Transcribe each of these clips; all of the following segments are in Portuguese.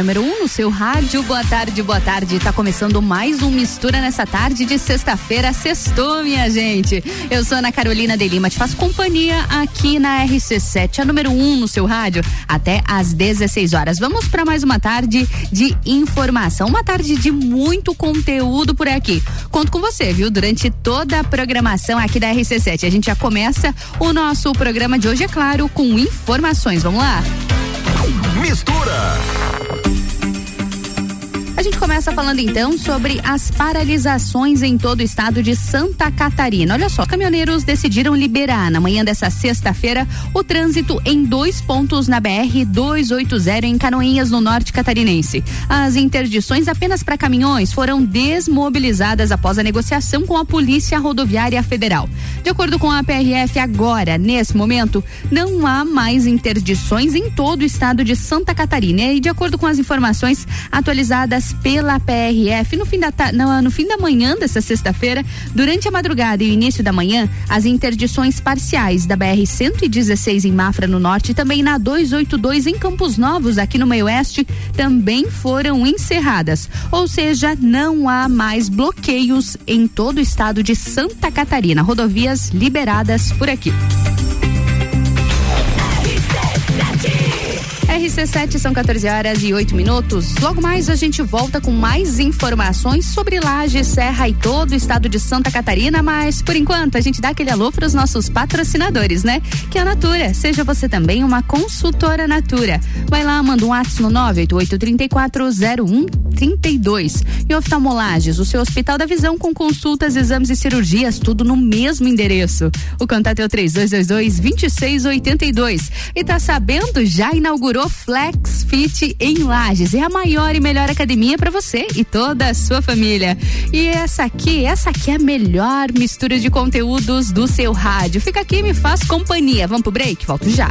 número 1 um no seu rádio. Boa tarde, boa tarde. Tá começando mais um Mistura nessa tarde de sexta-feira. Sextou, minha gente. Eu sou Ana Carolina de Lima, te faço companhia aqui na RC7, a número 1 um no seu rádio, até às 16 horas. Vamos para mais uma tarde de informação, uma tarde de muito conteúdo por aqui. Conto com você, viu? Durante toda a programação aqui da RC7. A gente já começa o nosso programa de hoje, é claro, com informações. Vamos lá? Mistura. A gente começa falando então sobre as paralisações em todo o estado de Santa Catarina. Olha só, caminhoneiros decidiram liberar na manhã dessa sexta-feira o trânsito em dois pontos na BR 280 em Canoinhas, no norte catarinense. As interdições apenas para caminhões foram desmobilizadas após a negociação com a Polícia Rodoviária Federal. De acordo com a PRF, agora, nesse momento, não há mais interdições em todo o estado de Santa Catarina. E de acordo com as informações atualizadas pela PRF no fim da, no, no fim da manhã dessa sexta-feira, durante a madrugada e o início da manhã, as interdições parciais da BR 116 em Mafra no norte e também na 282 em Campos Novos aqui no meio oeste também foram encerradas. Ou seja, não há mais bloqueios em todo o estado de Santa Catarina. Rodovias liberadas por aqui. RC7 são 14 horas e 8 minutos. Logo mais a gente volta com mais informações sobre Laje, Serra e todo o estado de Santa Catarina, mas por enquanto a gente dá aquele alô para os nossos patrocinadores, né? Que é a Natura. Seja você também uma consultora Natura. Vai lá, manda um WhatsApp no 988340132. E oftalmolages, o seu Hospital da Visão com consultas, exames e cirurgias, tudo no mesmo endereço. O contato é o 3222 2682. E tá sabendo? Já inaugurou Flex Fit em Lages. É a maior e melhor academia para você e toda a sua família. E essa aqui, essa aqui é a melhor mistura de conteúdos do seu rádio. Fica aqui e me faz companhia. Vamos pro break? Volto já.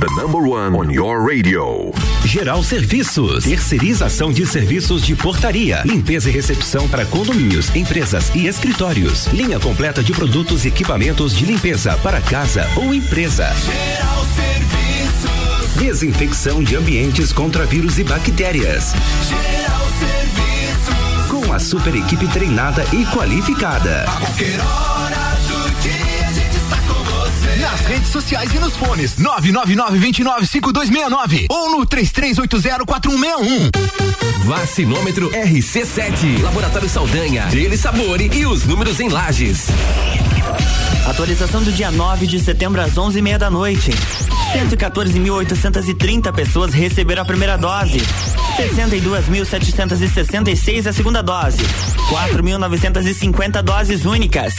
The number one on your radio. Geral Serviços. Terceirização de serviços de portaria, limpeza e recepção para condomínios, empresas e escritórios. Linha completa de produtos e equipamentos de limpeza para casa ou empresa. Geral Serviços. Desinfecção de ambientes contra vírus e bactérias. Geral Serviços. Com a super equipe treinada e qualificada. A qualquer hora redes sociais e nos fones 999-295269 ou no 33804161. Vacinômetro RC7. Laboratório Saldanha. Dele Sabore e os números em lajes. Atualização do dia 9 de setembro às 11h30 da noite. 114.830 pessoas receberam a primeira dose. 62.766 a segunda dose. 4.950 doses únicas.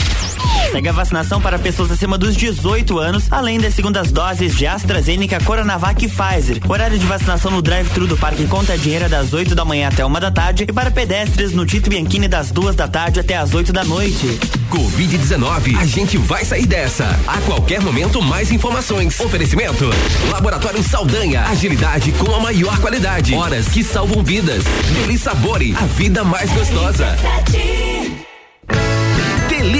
Segue a vacinação para pessoas acima dos 18 anos, além das segundas doses de AstraZeneca, Coronavac e Pfizer. Horário de vacinação no drive-thru do Parque Conta Dinheiro é das 8 da manhã até uma da tarde e para pedestres no Tito Bianchini das duas da tarde até as 8 da noite. Covid-19. A gente vai sair dessa. A qualquer momento, mais informações. Oferecimento: Laboratório Saldanha. Agilidade com a maior qualidade. Horas que salvam vidas. Deli Sabore. A vida mais gostosa.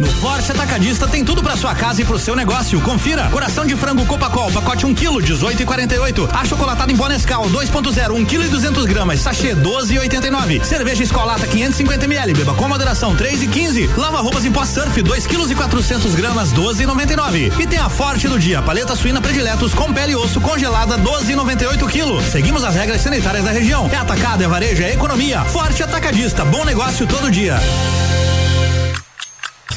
No Forte Atacadista tem tudo para sua casa e pro seu negócio. Confira. Coração de frango Copacol, pacote 1 kg, 18,48. Achocolatado em Bonescal, 2.0, 1 kg e 200 gramas, sachê 12,89. Cerveja Escolata 550 ml, beba com moderação 3 e 15. Lava roupas em pó surf, 2 kg e 400 gramas, 12,99. E tem a Forte do dia, paleta suína prediletos com pele e osso congelada, 12,98 kg. Seguimos as regras sanitárias da região. É atacado, é varejo, é economia. Forte Atacadista, bom negócio todo dia.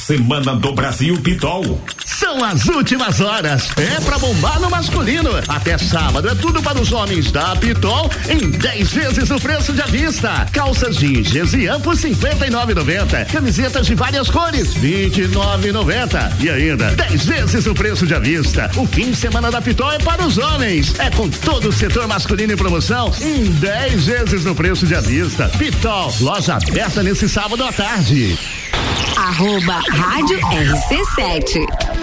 Semana do Brasil Pitol. São as últimas horas. É pra bombar no masculino. Até sábado é tudo para os homens da Pitol em 10 vezes o preço de vista. Calças jeans e amplos 59,90. Camisetas de várias cores 29,90. E ainda 10 vezes o preço de vista. O fim de semana da Pitol é para os homens. É com todo o setor masculino em promoção em 10 vezes o preço de vista. Pitol, loja aberta nesse sábado à tarde. Arroba Rádio RC7.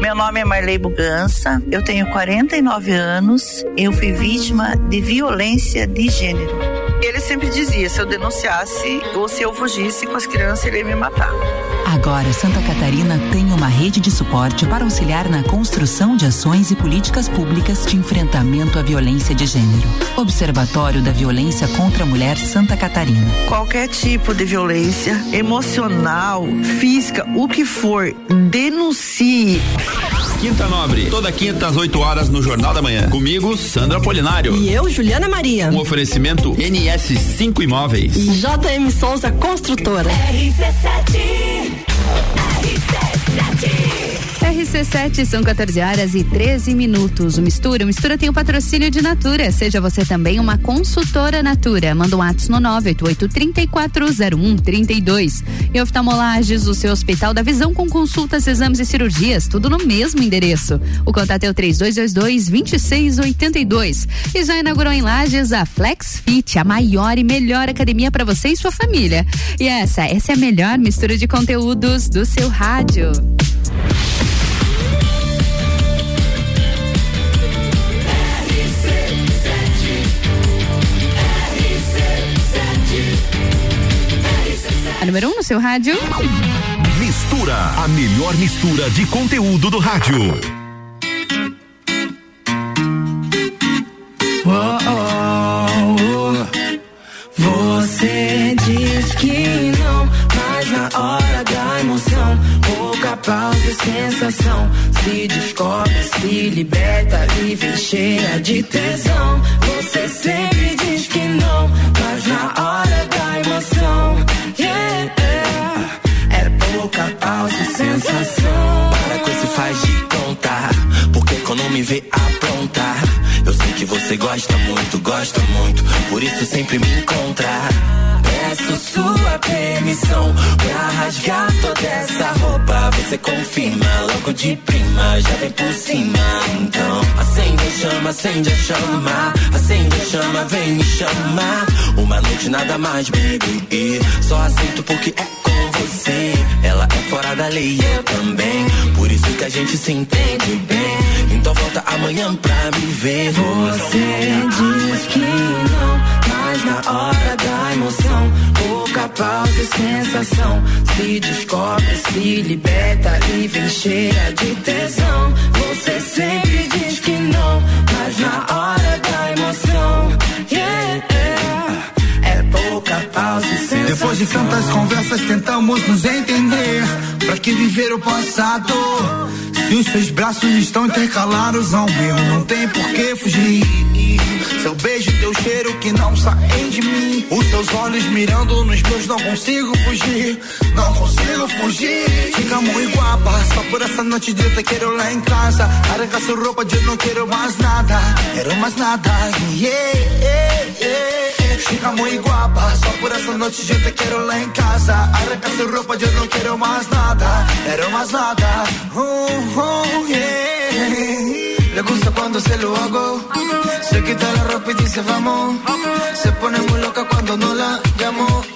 Meu nome é Marley Bugança, eu tenho 49 anos, eu fui vítima de violência de gênero. Ele sempre dizia: se eu denunciasse ou se eu fugisse com as crianças, ele ia me matar. Agora, Santa Catarina tem uma rede de suporte para auxiliar na construção de ações e políticas públicas de enfrentamento à violência de gênero. Observatório da Violência contra a Mulher Santa Catarina. Qualquer tipo de violência, emocional, física, o que for, denuncie. Quinta Nobre, toda quinta às 8 horas no Jornal da Manhã. Comigo, Sandra Polinário. E eu, Juliana Maria. Um oferecimento NS5 Imóveis. JM Souza Construtora. RC7. RC7 são 14 horas e 13 minutos. O Mistura, o Mistura tem o patrocínio de Natura. Seja você também uma consultora Natura. Manda um ato no 988-340132. E oftalmolages, o seu Hospital da Visão com consultas, exames e cirurgias, tudo no mesmo endereço. O contato é o 3222-2682. E já inaugurou em Lages a Flex Fit, a maior e melhor academia para você e sua família. E essa, essa é a melhor mistura de conteúdos do seu rádio. A número 1 um no seu rádio. Mistura, a melhor mistura de conteúdo do rádio. Oh, oh, oh. Você diz que não, mas na hora da emoção, pouca pausa e sensação. Se descobre, se liberta e vem cheia de tesão. Você sempre diz que não, mas na hora quando me vê aprontar, eu sei que você gosta muito, gosta muito, por isso sempre me encontrar. Peço sua permissão pra rasgar toda essa roupa. Você confirma logo de prima, já vem por cima. Então acende a chama, acende a chama, acende a chama, vem me chamar. Uma noite nada mais, baby. Só aceito porque é com você. É fora da lei, eu também. Por isso que a gente se entende bem. Então volta amanhã pra me ver. Você diz que não, mas na hora da emoção, pouca pausa e sensação. Se descobre, se liberta e vem cheia de tesão. Você sempre diz que não, mas na hora da emoção, yeah, Depois de tantas conversas tentamos nos entender. Pra que viver o passado? Se os seus braços estão intercalados ao meu, não tem por que fugir. Seu beijo, teu cheiro que não saem de mim. Os seus olhos mirando nos meus, não consigo fugir. Não consigo fugir. Fica muito guapa, só por essa noite de eu quero lá em casa. Arranca sua roupa, eu não quero mais nada. Quero mais nada. Yeah, yeah, yeah. Chica muy guapa. Só por essa noite eu te quero lá em casa. Arranca sua roupa, eu não quero mais nada. Quero mais nada. Oh, oh. Le gusta cuando se lo hago. Se quita la ropa y dice vamos. Se pone muy loca cuando no la llamo.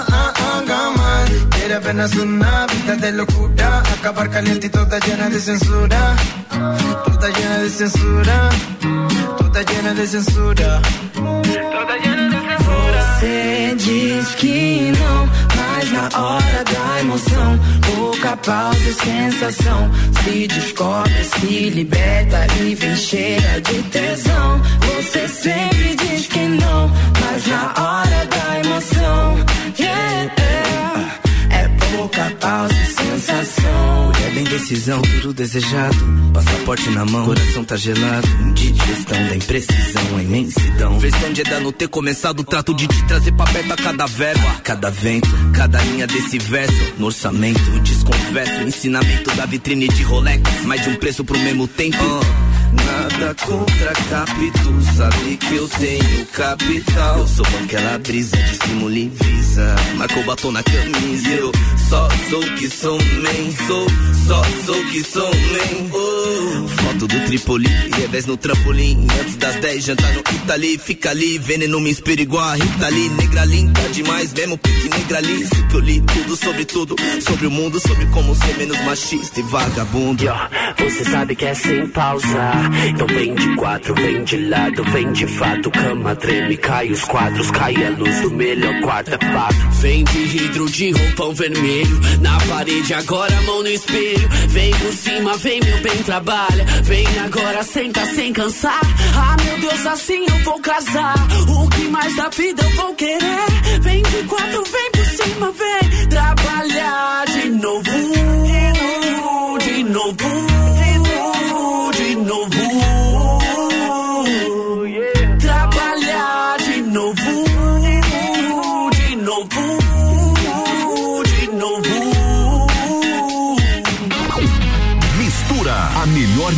apenas una vida de locura, acabar caliente y toda llena de censura. Toda llena de censura, toda llena de censura. Toda llena de censura. Você diz que não, mas na hora da emoção, pouca pausa e sensação. Se descobre, se liberta e vem cheia de tesão. Você sempre diz que não, mas na hora da emoção, pouca pausa e sensação. É bem decisão, tudo desejado. Passaporte na mão, coração tá gelado. Indigestão da imprecisão, a imensidão. Versão de não ter começado trato de te trazer pra perto a cada verbo, a cada vento, cada linha desse verso. No orçamento, desconverso, ensinamento da vitrine de Rolex. Mais de um preço pro mesmo tempo. Nada contra capítulo, sabe que eu tenho capital. Eu sou aquela brisa de e visa. Marcou batom na camisa. Eu só sou que sou man, sou, só sou que sou man. Oh. Foto do Tripoli, revés no trampolim. Antes das 10, jantar no Itali. Fica ali, veneno me inspira igual a Rita ali. Negra linda demais, mesmo pique negra ali. Que eu li tudo sobre tudo, sobre o mundo, sobre como ser menos machista e vagabundo. Yo, você sabe que é sem pausa. Então vem de quatro, vem de lado, vem de fato. Cama treme, cai os quadros, cai a luz do melhor quarto, é fato. Vem de hidro de roupão vermelho. Na parede, agora mão no espelho. Vem por cima, vem meu bem, trabalha. Vem agora, senta sem cansar. Ah, meu Deus, assim eu vou casar. O que mais da vida eu vou querer? Vem de quatro, vem por cima, vem trabalhar de novo. De novo.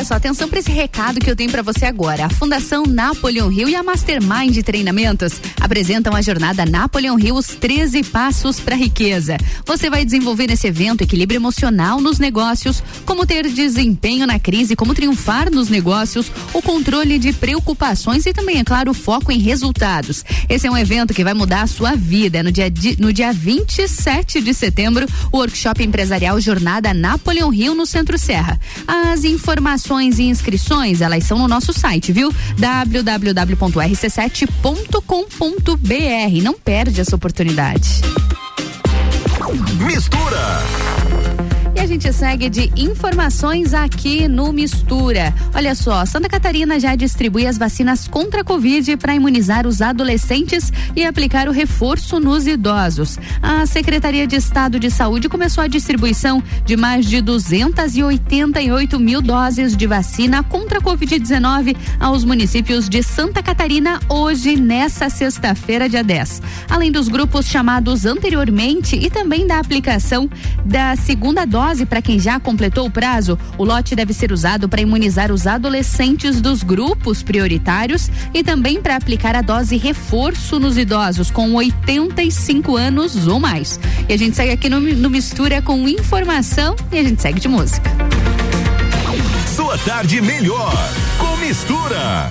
Olha só, atenção para esse recado que eu tenho para você agora. A Fundação Napoleon Rio e a Mastermind Treinamentos apresentam a jornada Napoleon Rio os 13 passos para riqueza. Você vai desenvolver nesse evento equilíbrio emocional nos negócios, como ter desempenho na crise, como triunfar nos negócios, o controle de preocupações e também, é claro, o foco em resultados. Esse é um evento que vai mudar a sua vida. No dia, no dia 27 de setembro, o workshop empresarial Jornada Napoleon Rio no Centro Serra. As informações e inscrições, elas são no nosso site, viu? www.rc7.com.br. Não perde essa oportunidade. Mistura. A gente segue de informações aqui no Mistura. Olha só, Santa Catarina já distribui as vacinas contra a Covid para imunizar os adolescentes e aplicar o reforço nos idosos. A Secretaria de Estado de Saúde começou a distribuição de mais de 288 mil doses de vacina contra a Covid-19 aos municípios de Santa Catarina hoje, nessa sexta-feira, dia 10. Além dos grupos chamados anteriormente e também da aplicação da segunda dose para quem já completou o prazo, o lote deve ser usado para imunizar os adolescentes dos grupos prioritários e também para aplicar a dose reforço nos idosos com 85 anos ou mais. E a gente segue aqui no, no Mistura com informação e a gente segue de música. Sua tarde melhor com Mistura.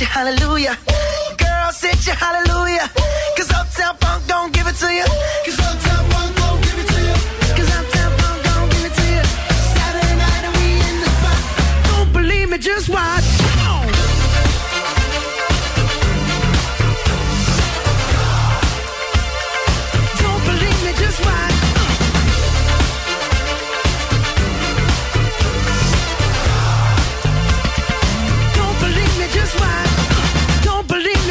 You, hallelujah. Girl, hit you, hallelujah. Cause Uptown Funk don't give it to you.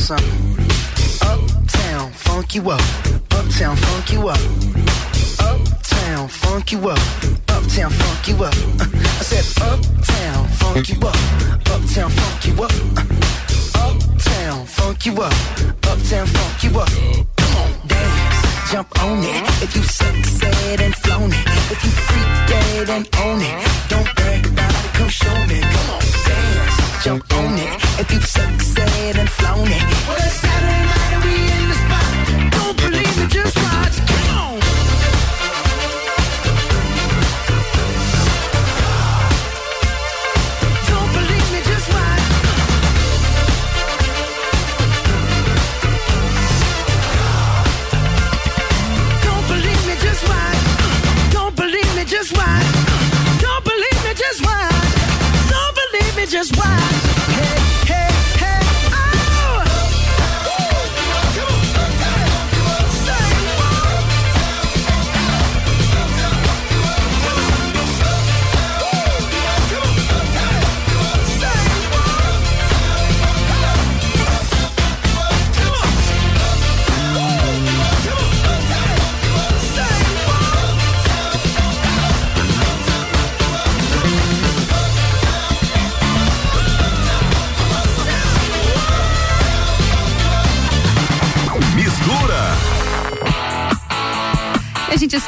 Something. Uptown, funk you up. Uptown, funk you up. Uptown, funk you up. Uptown, funk you up. I said, Uptown, funk you up. Uptown, funk you up. Uptown, funk you up. Uptown, funk you up. Come on, dance, jump on it. If you succeed and flown it. If you freak dead and own it. Don't brag about it, come show me. Come on, dance, jump on it. If you succeed and flown it. Well,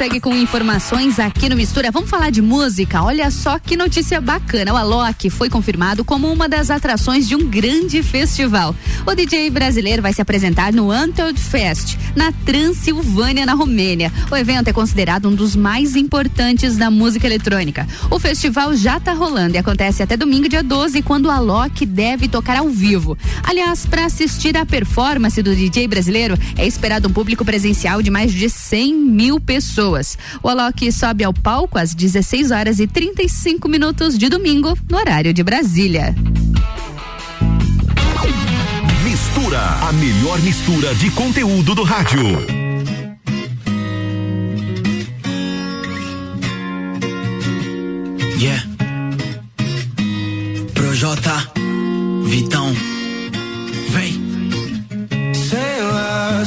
segue com informações aqui no Mistura. Vamos falar de música? Olha só que notícia bacana. O Alok foi confirmado como uma das atrações de um grande festival. O DJ brasileiro vai se apresentar no Untold Fest, na Transilvânia, na Romênia. O evento é considerado um dos mais importantes da música eletrônica. O festival já está rolando e acontece até domingo, dia 12, quando o Alok deve tocar ao vivo. Aliás, para assistir à performance do DJ brasileiro, é esperado um público presencial de mais de 100 mil pessoas. O Alok sobe ao palco às 16 horas e 35 minutos de domingo, no horário de Brasília. Mistura, a melhor mistura de conteúdo do rádio. Yeah. Projota, Vitão,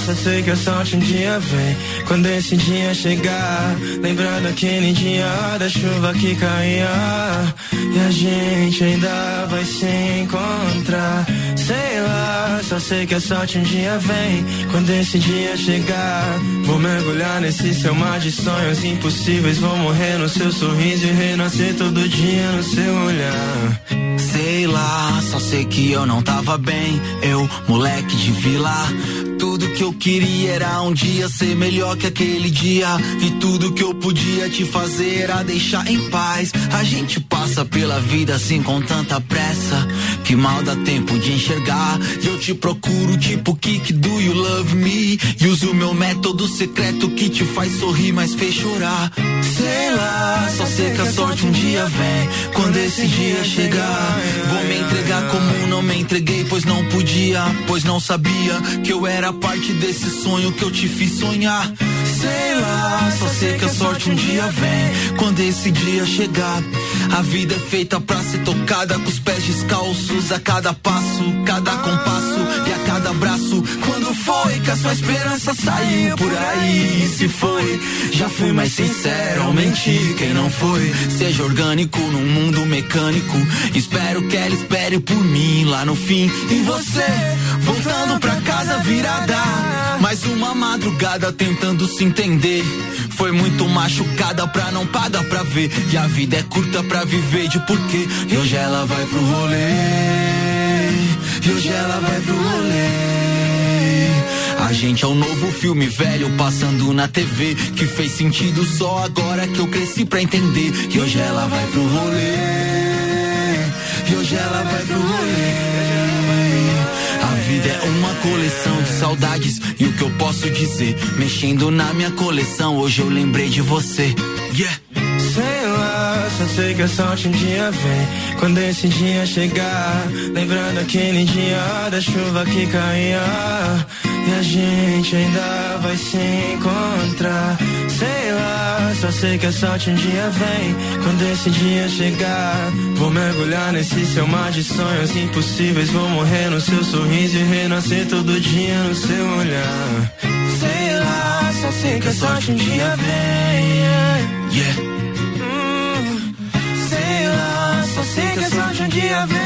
só sei que a sorte um dia vem. Quando esse dia chegar, lembrando aquele dia da chuva que caía. E a gente ainda vai se encontrar. Sei lá, só sei que a sorte um dia vem. Quando esse dia chegar, vou mergulhar nesse seu mar de sonhos impossíveis. Vou morrer no seu sorriso e renascer todo dia no seu olhar. Sei lá, só sei que eu não tava bem. Eu, moleque de vila. Tudo que eu queria era um dia ser melhor que aquele dia. E tudo que eu podia te fazer era deixar em paz. A gente passa pela vida assim com tanta pressa. Que mal dá tempo de enxergar. E eu te procuro tipo Kik do You Love Me. E uso meu método secreto que te faz sorrir, mas fez chorar. Sei lá, só sei que a sorte um dia vem. Quando esse dia chegar, vou me entregar como não me entreguei, pois não podia, pois não sabia que eu era parte desse sonho que eu te fiz sonhar. Sei lá, só sei que a sorte um dia vem. Quando esse dia chegar, a vida é feita pra ser tocada com os pés descalços a cada passo, cada compasso e a cada abraço. Quando foi que a sua esperança saiu por aí? E se foi, já fui mais sincero ao. Quem não foi, seja orgânico num mundo mecânico. Espero que ela espere por mim lá no fim. E você, voltando pra casa virada. Mais uma madrugada tentando se entender. Foi muito machucada pra não pagar pra ver. E a vida é curta pra viver de porquê. E hoje ela vai pro rolê. E hoje ela vai pro rolê. A gente é um novo filme velho passando na TV. Que fez sentido só agora que eu cresci pra entender. E hoje ela vai pro rolê. E hoje ela vai pro rolê. Vida é uma coleção de saudades. E o que eu posso dizer? Mexendo na minha coleção, hoje eu lembrei de você. Yeah. Sei lá, só sei que a sorte um dia vem. Quando esse dia chegar, lembrando aquele dia da chuva que caía. A gente ainda vai se encontrar. Sei lá, só sei que a sorte um dia vem. Quando esse dia chegar, vou mergulhar nesse seu mar de sonhos impossíveis. Vou morrer no seu sorriso e renascer todo dia no seu olhar. Sei lá, só sei que a sorte um dia vem. Yeah. Hum, sei lá, só sei que a sorte um dia vem.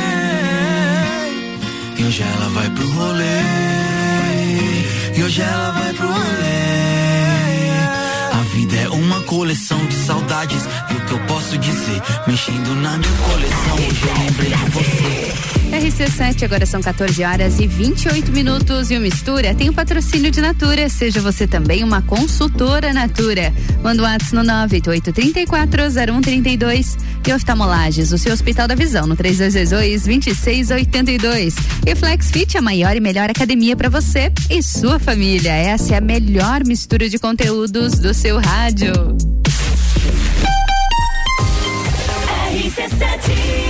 E hoje ela vai pro rolê. E hoje ela vai pro rolê. A vida é uma coleção de saudades. E o que eu posso dizer? Mexendo na minha coleção, hoje eu lembrei de você. RC7, agora são 14 horas e 28 minutos e o Mistura tem o patrocínio de Natura. Seja você também uma consultora Natura. Manda o WhatsApp no 988340132 e oftalmolages, o seu Hospital da Visão, no 3222-2682. E Flex Fit, a maior e melhor academia para você e sua família. Essa é a melhor mistura de conteúdos do seu rádio rádio. RC7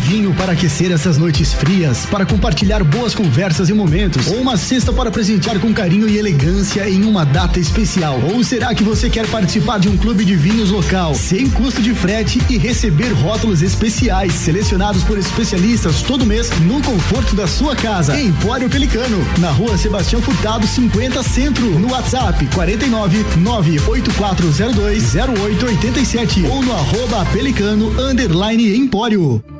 vinho para aquecer essas noites frias, para compartilhar boas conversas e momentos, ou uma cesta para presentear com carinho e elegância em uma data especial? Ou será que você quer participar de um clube de vinhos local, sem custo de frete e receber rótulos especiais selecionados por especialistas todo mês no conforto da sua casa? Empório Pelicano, na rua Sebastião Furtado 50 Centro, no WhatsApp 49 98402 0887 ou no arroba Pelicano Empório.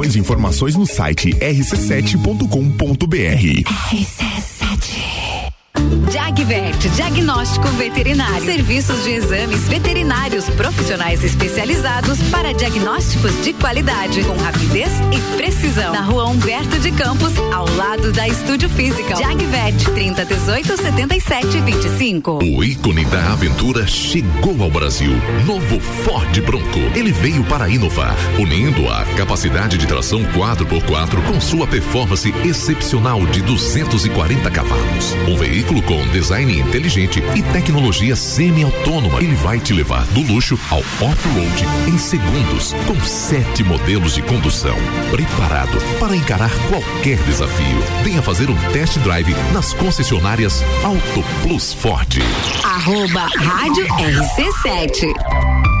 informações no site rc7.com.br. RC7. Jagvet, diagnóstico veterinário. Serviços de exames veterinários profissionais especializados para diagnósticos de qualidade, com rapidez e precisão. Na rua Humberto de Campos, ao lado da Estúdio Física. Jagvet, 30 18 77 25. O ícone da aventura chegou ao Brasil. Novo Ford Bronco. Ele veio para inovar, unindo a capacidade de tração 4x4 com sua performance excepcional de 240 cavalos. Um veículo com design inteligente e tecnologia semi-autônoma. Ele vai te levar do luxo ao off-road em segundos, com sete modelos de condução. Preparado para encarar qualquer desafio. Venha fazer um test drive nas concessionárias Auto Plus Ford. Arroba Rádio RC7.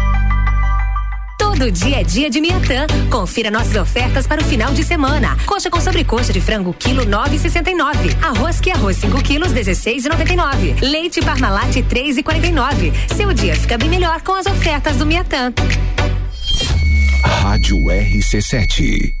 Todo dia é dia de Miatã. Confira nossas ofertas para o final de semana. Coxa com sobrecoxa de frango, quilo 9,69. Arroz que arroz, 5 quilos, 16,99. Leite Parmalat, 3,49. Seu dia fica bem melhor com as ofertas do Miatã. Rádio RC7.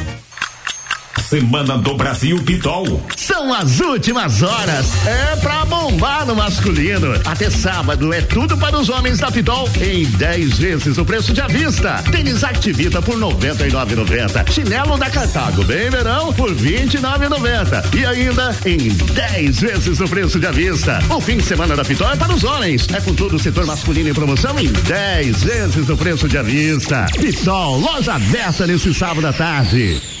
Semana do Brasil Pitol. São as últimas horas. É pra bombar no masculino. Até sábado é tudo para os homens da Pitol em 10 vezes o preço de avista. Tênis Activita por 99,90. Chinelo da Cartago bem verão por 29,90. E ainda em 10 vezes o preço de avista. O fim de semana da Pitol é para os homens. É com todo o setor masculino em promoção em 10 vezes o preço de avista. Pitol, loja aberta nesse sábado à tarde.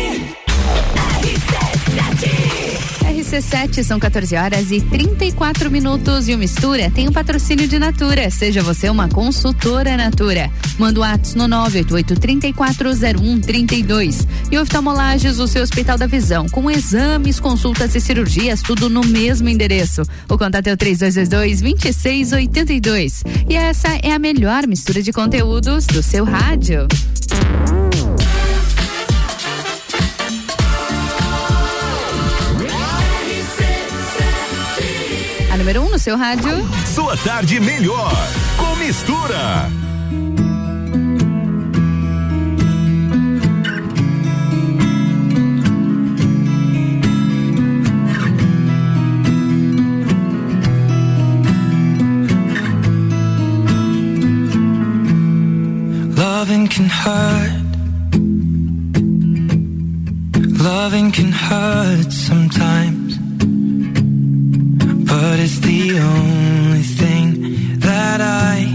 RC7 são 14 horas e 34 minutos e o Mistura tem o um patrocínio de Natura. Seja você uma consultora Natura. Manda o ato no 988-340132. E oftalmolages, o seu Hospital da Visão, com exames, consultas e cirurgias, tudo no mesmo endereço. O contato é o 3222-2682. E essa é a melhor mistura de conteúdos do seu rádio. Número 1 um no seu rádio. Sua tarde melhor com mistura. Loving can hurt. Loving can hurt sometimes. but it's the only thing that I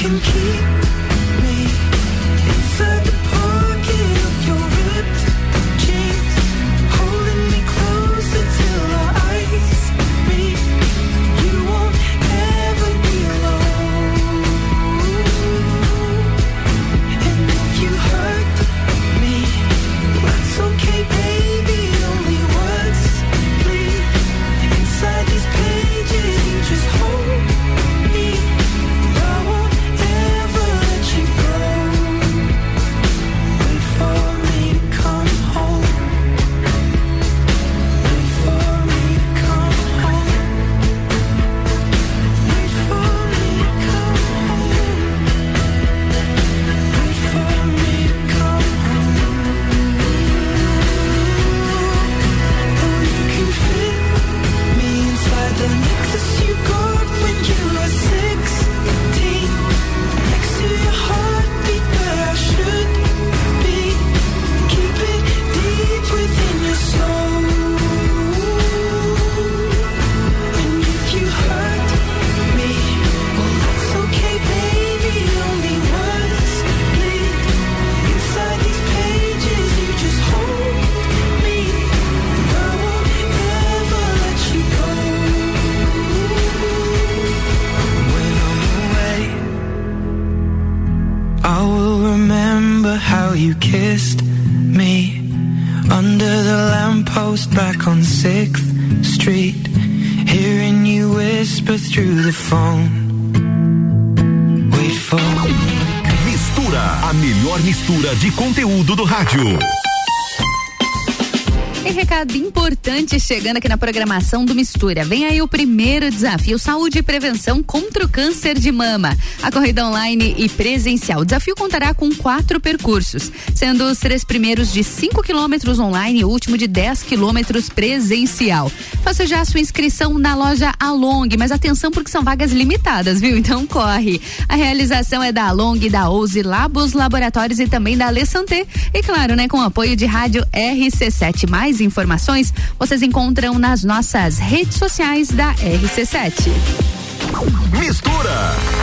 can keep me inside rádio. Diamantes chegando aqui na programação do Mistura. Vem aí o primeiro desafio Saúde e Prevenção contra o Câncer de Mama. A corrida online e presencial. O desafio contará com quatro percursos, sendo os três primeiros de 5 quilômetros online e o último de 10 quilômetros presencial. Faça já a sua inscrição na loja Along, mas atenção porque são vagas limitadas, viu? Então corre. A realização é da Along, da Ouse Labos Laboratórios e também da Alessanté. E claro, né, com o apoio de rádio RC7. Mais informações vocês encontram nas nossas redes sociais da RC7. Mistura!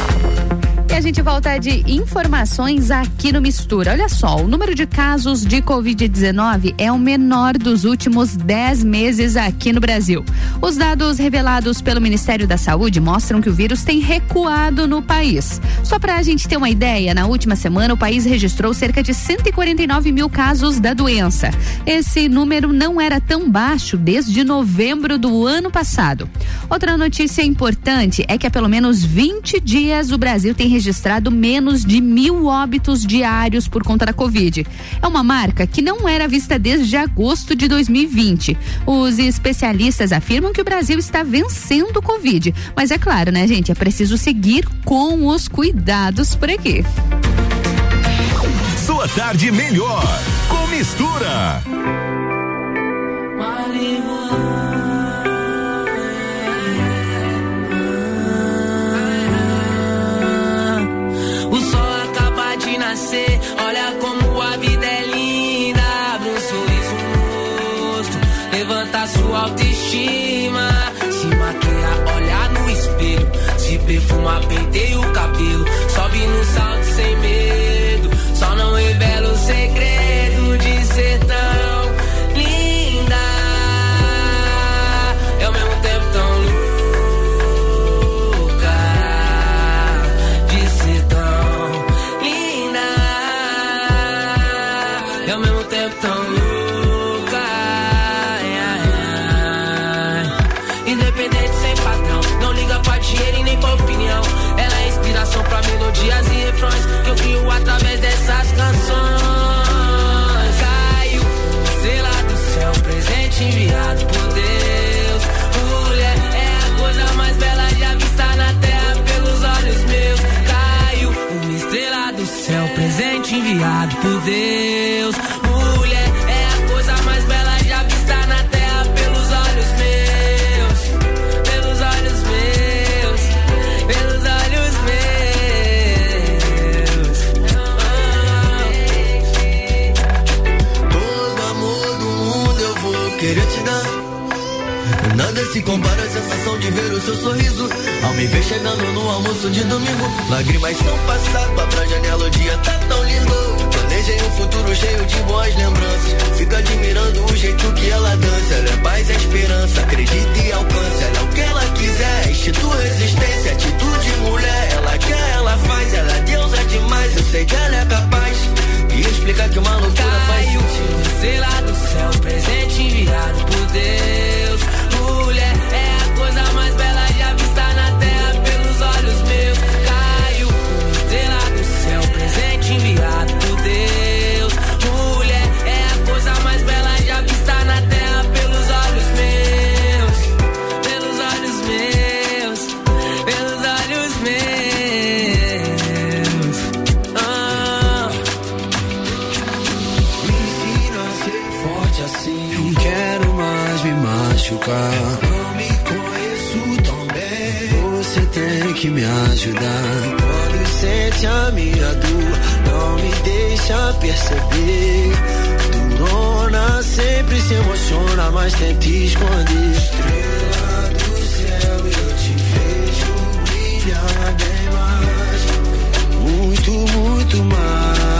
a gente volta de informações aqui no Mistura. Olha só, o número de casos de Covid-19 é o menor dos últimos 10 meses aqui no Brasil. Os dados revelados pelo Ministério da Saúde mostram que o vírus tem recuado no país. Só para a gente ter uma ideia, na última semana o país registrou cerca de 149 mil casos da doença. Esse número não era tão baixo desde novembro do ano passado. Outra notícia importante é que há pelo menos 20 dias o Brasil tem registrado menos de mil óbitos diários por conta da Covid. É uma marca que não era vista desde agosto de 2020. Os especialistas afirmam que o Brasil está vencendo o Covid. Mas é claro, né, gente? É preciso seguir com os cuidados por aqui. Sua tarde melhor com mistura. O perfuma, por Deus. Mulher é a coisa mais bela já vista na terra pelos olhos meus. Pelos olhos meus. Pelos olhos meus. Todo amor do mundo eu vou querer te dar. Nada se compara à sensação de ver o seu sorriso. Ao me ver chegando no almoço de domingo. Lágrimas são passado, pra janela o dia tá. Planejei um futuro cheio de boas lembranças. Fico admirando o jeito que ela dança. Ela é paz e esperança, acredita e alcança. Ela é o que ela quiser, institui resistência, atitude mulher. Ela quer, ela faz, ela é deusa demais. Eu sei que ela é capaz. E explicar que uma loucura faz Caiu, sentido. estrela do céu, presente enviado por Deus. Ajudar. Quando sente a minha dor, não me deixa perceber. Durona sempre se emociona, mas tenta esconder. Estrela do céu, eu te vejo brilhar bem mais. Muito, muito mais.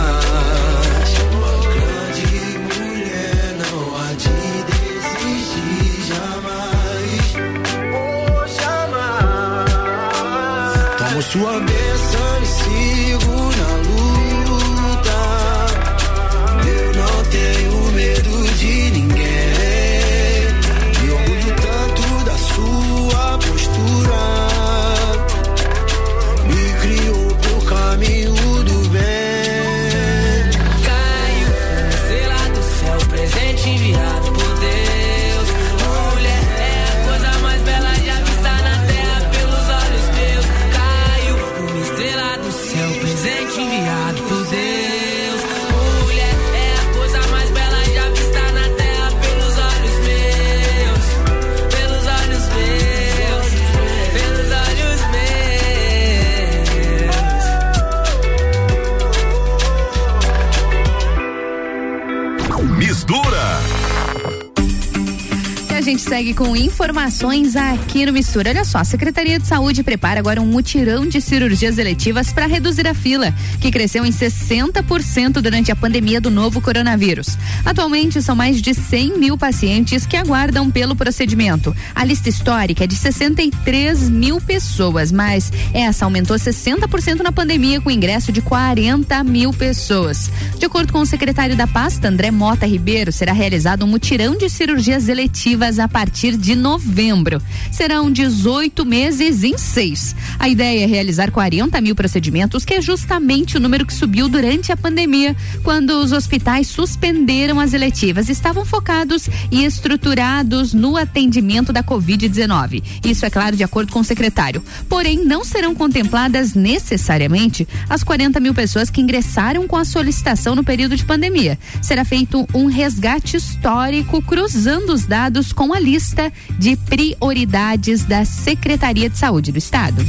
Segue com informações aqui no Mistura. Olha só, a Secretaria de Saúde prepara agora um mutirão de cirurgias eletivas para reduzir a fila, que cresceu em 60% durante a pandemia do novo coronavírus. Atualmente, são mais de 100 mil pacientes que aguardam pelo procedimento. A lista histórica é de 63 mil pessoas, mas essa aumentou 60% na pandemia, com ingresso de 40 mil pessoas. De acordo com o secretário da pasta, André Mota Ribeiro, será realizado um mutirão de cirurgias eletivas a partir de novembro. Serão 18 meses em seis. A ideia é realizar 40 mil procedimentos, que é justamente o número que subiu durante a pandemia, quando os hospitais suspenderam as eletivas. Estavam focados e estruturados no atendimento da Covid-19. Isso é claro, de acordo com o secretário. Porém, não serão contempladas necessariamente as 40 mil pessoas que ingressaram com a solicitação no período de pandemia. Será feito um resgate histórico cruzando os dados com a lista de prioridades da Secretaria de Saúde do Estado.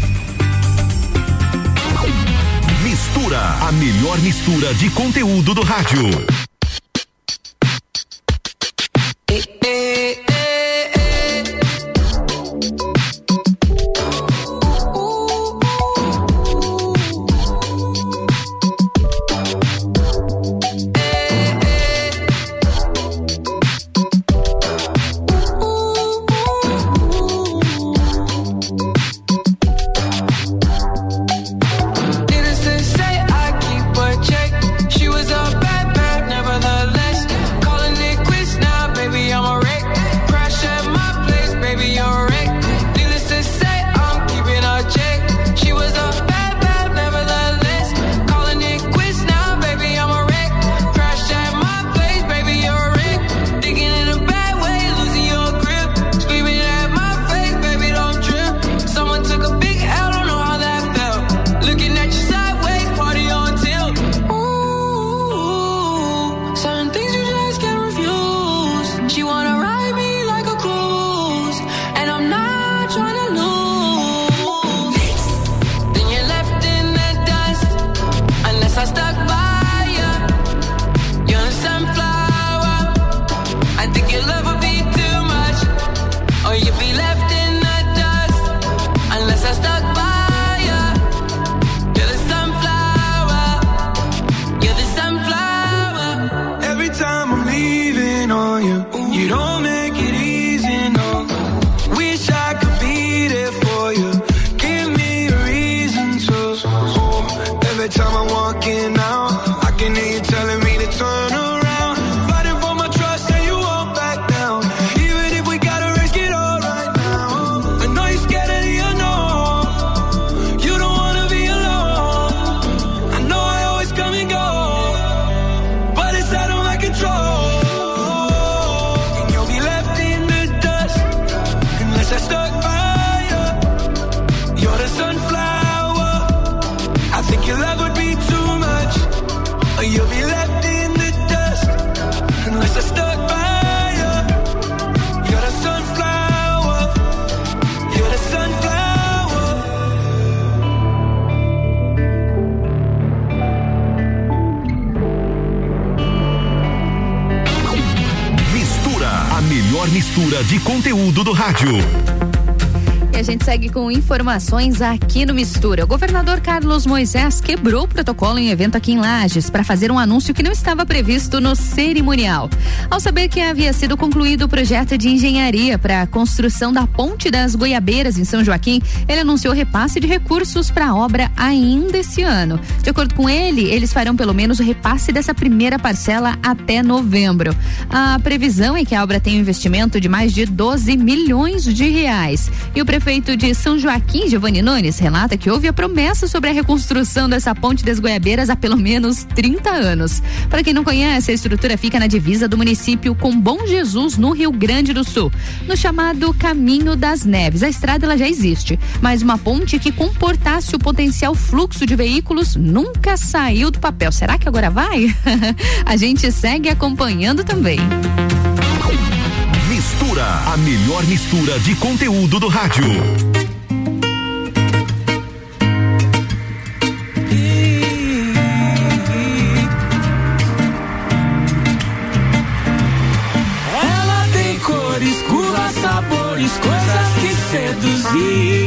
Mistura, a melhor mistura de conteúdo do rádio. Mistura de conteúdo do rádio. E a gente segue com informações aqui no Mistura. O governador Carlos Moisés quebrou o protocolo em evento aqui em Lages para fazer um anúncio que não estava previsto no cerimonial. Ao saber que havia sido concluído o projeto de engenharia para a construção da Ponte das Goiabeiras em São Joaquim, ele anunciou repasse de recursos para a obra ainda esse ano. De acordo com ele, eles farão pelo menos o repasse dessa primeira parcela até novembro. A previsão é que a obra tenha um investimento de mais de 12 milhões de reais. E o prefeito de São Joaquim, Giovanni Nunes, relata que houve a promessa sobre a reconstrução dessa ponte das Goiabeiras há pelo menos 30 anos. Para quem não conhece, a estrutura fica na divisa do município com Bom Jesus, no Rio Grande do Sul, no chamado Caminho das Neves. A estrada ela já existe, mas uma ponte que comportasse o potencial fluxo de veículos nunca saiu do papel. Será que agora vai? a gente segue acompanhando também. Cultura, a melhor mistura de conteúdo do rádio. Ela tem cores, curvas, sabores, coisas que seduzir.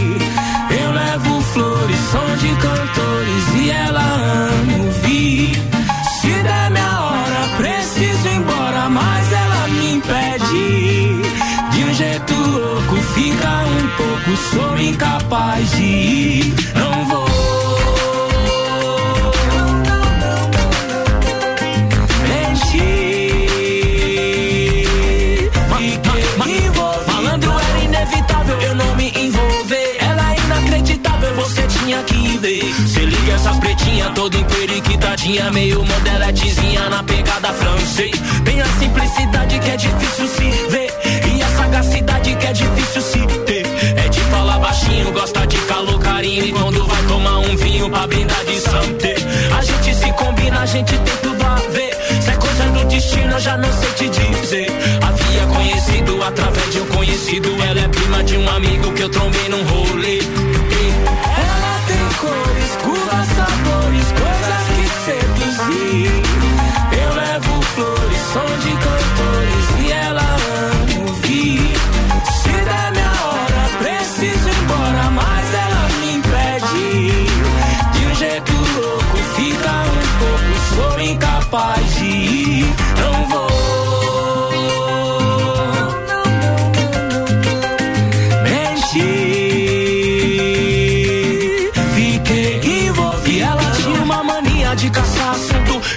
Essa pretinha toda emperiquitadinha, meio modeletezinha na pegada francês. Tem a simplicidade que é difícil se ver. E a sagacidade que é difícil se ter. É de falar baixinho, gosta de calor, carinho. E quando vai tomar um vinho pra brindar de santé. A gente se combina, a gente tem tudo a ver. Se é coisa do destino, eu já não sei te dizer. Havia conhecido através de um conhecido. Ela é prima de um amigo que eu trombei num rolê.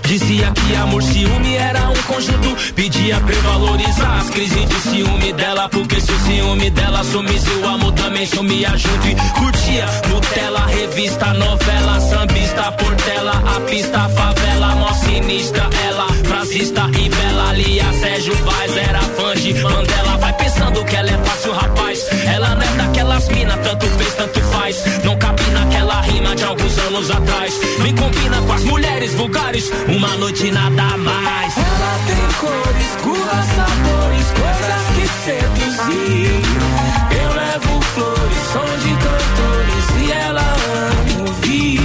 Dizia que amor, ciúme era um conjunto. Pedia pra eu valorizar as crises de ciúme dela. Porque se o ciúme dela sumisse, o amor também sumia junto. E curtia Nutella, revista, novela, sambista, portela, a pista, favela, mó sinistra. Ela, frasista e bela, ali a Sérgio Vaz era fã de Mandela. Vai pensando que ela é fácil, rapaz. Ela não é daquelas mina, tanto fez, tanto faz. Não cabe alguns anos atrás. Me combina com as mulheres vulgares, uma noite nada mais. Ela tem cores, curvas, sabores, coisas que seduzir. Eu levo flores, som de cantores e ela ama ouvir.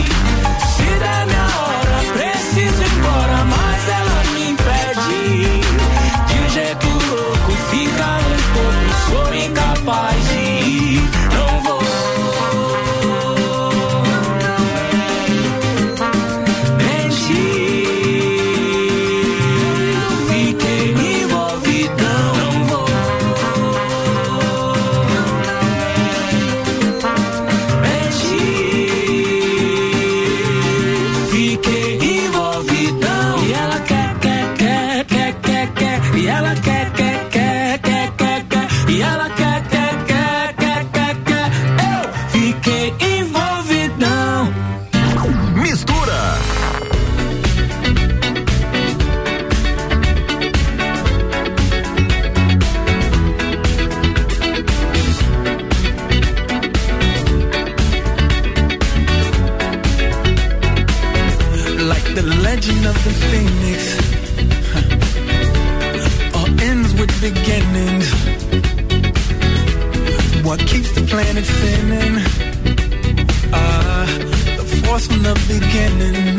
The beginning.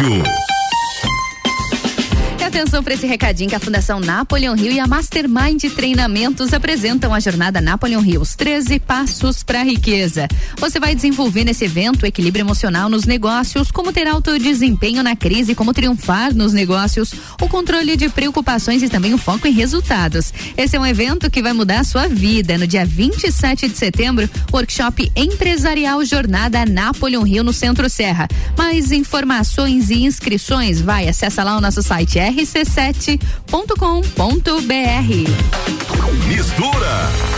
Rádio atenção para esse recadinho que a Fundação Napoleon Rio e a Mastermind Treinamentos apresentam a jornada Napoleon Rio, os 13 passos para a riqueza. Você vai desenvolver nesse evento equilíbrio emocional nos negócios, como ter alto desempenho na crise, como triunfar nos negócios, o controle de preocupações e também o foco em resultados. Esse é um evento que vai mudar a sua vida. No dia 27 de setembro, workshop empresarial Jornada Napoleon Rio no Centro Serra. Mais informações e inscrições, vai, acessa lá o nosso site R rc7.com.br. Mistura.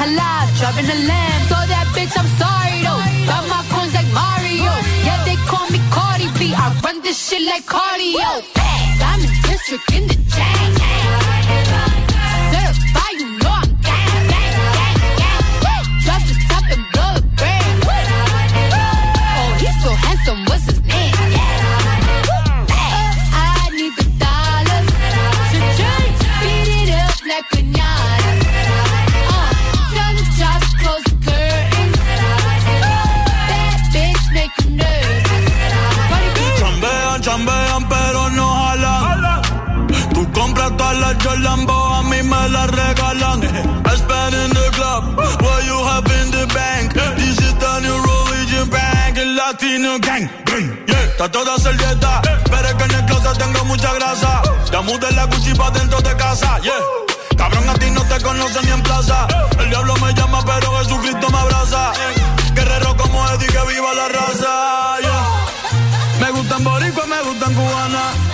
Halal, driving a lamb. So that bitch, I'm sorry though. Got my coins like Mario. Yeah, they call me Cardi B. I run this shit like cardio. Diamond district in the chain. I spend in the club, what you have in the bank. This is the new religion bank, el latino gang. Está toda servieta, pero es que en el closet tengo mucha grasa. Ya mudé la Gucci pa' dentro de casa, yeah. Cabrón, a ti no te conocen ni en plaza. El diablo me llama, pero Jesucristo me abraza. Guerrero como Eddie, que viva la raza, yeah. Me gustan boricua, me gustan cubana.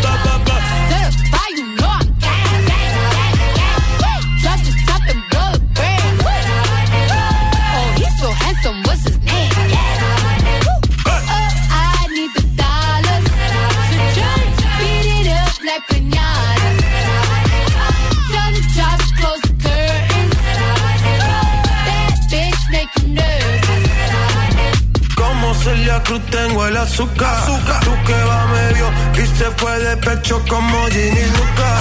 cruz tengo el azúcar. Tú que va medio y se fue de pecho como Ginny Luca.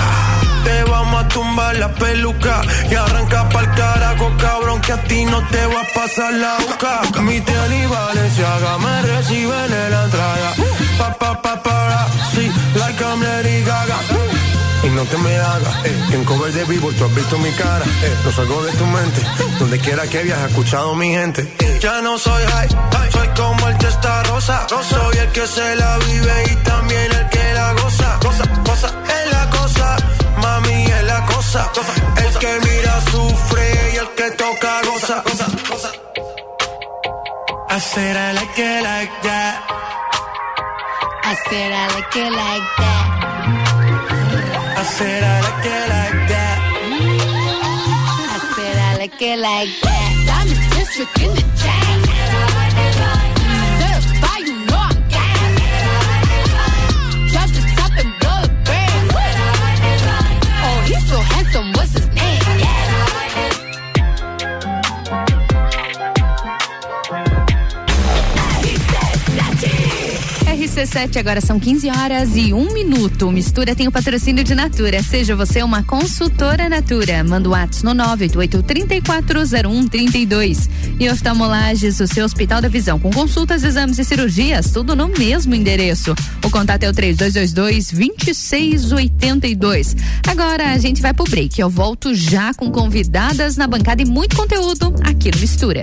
Te vamos a tumbar la peluca y arranca pa'l carajo, cabrón, que a ti no te va a pasar la boca. Mi tele y Valenciaga me reciben en la entrada. Pa, pa, pa, para, sí, like I'm Lady Gaga y no te me hagas. Eh, en cover de vivo tú has visto mi cara. Eh, no salgo de tu mente. Donde quiera que viajes, escuchado mi gente. Ya no soy high, soy como el testa rosa. Soy el que se la vive y también el que la goza. Cosa, cosa, es la cosa. Mami es la cosa. El que mira sufre y el que toca goza. Cosa, cosa. I said I like it like that. I said I like it like that. I said I like it like that. I said I like it like that. Diamond district in the chain. RC7, agora são 15 horas e um minuto. Mistura tem o patrocínio de Natura. Seja você uma consultora Natura. Manda o WhatsApp no 988-340132. E oftalmolages, o seu Hospital da Visão, com consultas, exames e cirurgias, tudo no mesmo endereço. O contato é o 3222-2682. Agora a gente vai pro break. Eu volto já com convidadas na bancada e muito conteúdo aqui no Mistura.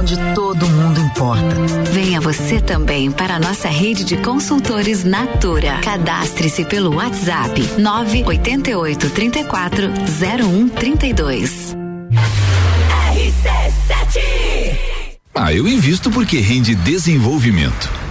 Onde todo mundo importa. Venha você também para a nossa rede de consultores Natura. Cadastre-se pelo WhatsApp 988 34 0132. Ah, eu invisto porque rende desenvolvimento.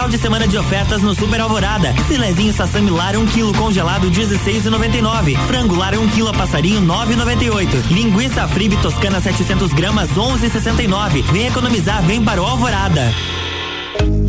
Final de semana de ofertas no Super Alvorada. Filezinho sassami lara 1 um quilo congelado 16,99. Frango lara 1 um a passarinho 9,98. Linguiça fribe toscana 700 gramas 11,69. Vem economizar, vem para o Alvorada.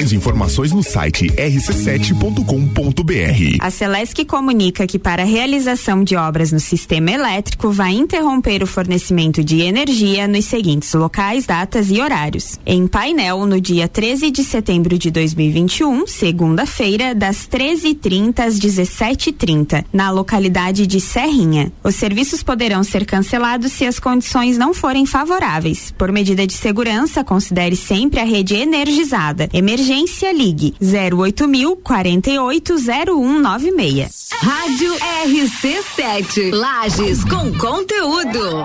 e informações no site rc7.com.br. A Celesc comunica que para a realização de obras no sistema elétrico vai interromper o fornecimento de energia nos seguintes locais, datas e horários. Em painel, no dia 13 de setembro de 2021, segunda-feira, das 13h30 às 17h30, na localidade de Serrinha. Os serviços poderão ser cancelados se as condições não forem favoráveis. Por medida de segurança, considere sempre a rede energizada. Emergência Ligue 08000 480196. Rádio RC7. Lages com conteúdo.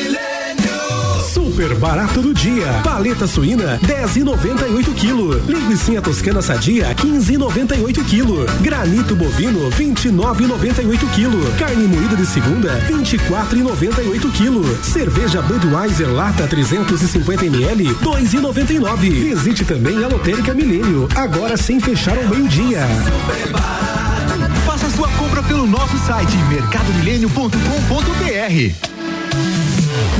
Super barato do dia. Paleta suína 10,98 kg. Linguiça toscana sadia 15,98 kg. Granito bovino 29,98 kg. Carne moída de segunda 24,98 kg. Cerveja Budweiser lata 350 ml 2,99. Visite também a Lotérica Milênio, agora sem fechar ao meio-dia. Faça sua compra pelo nosso site mercadomilênio.com.br.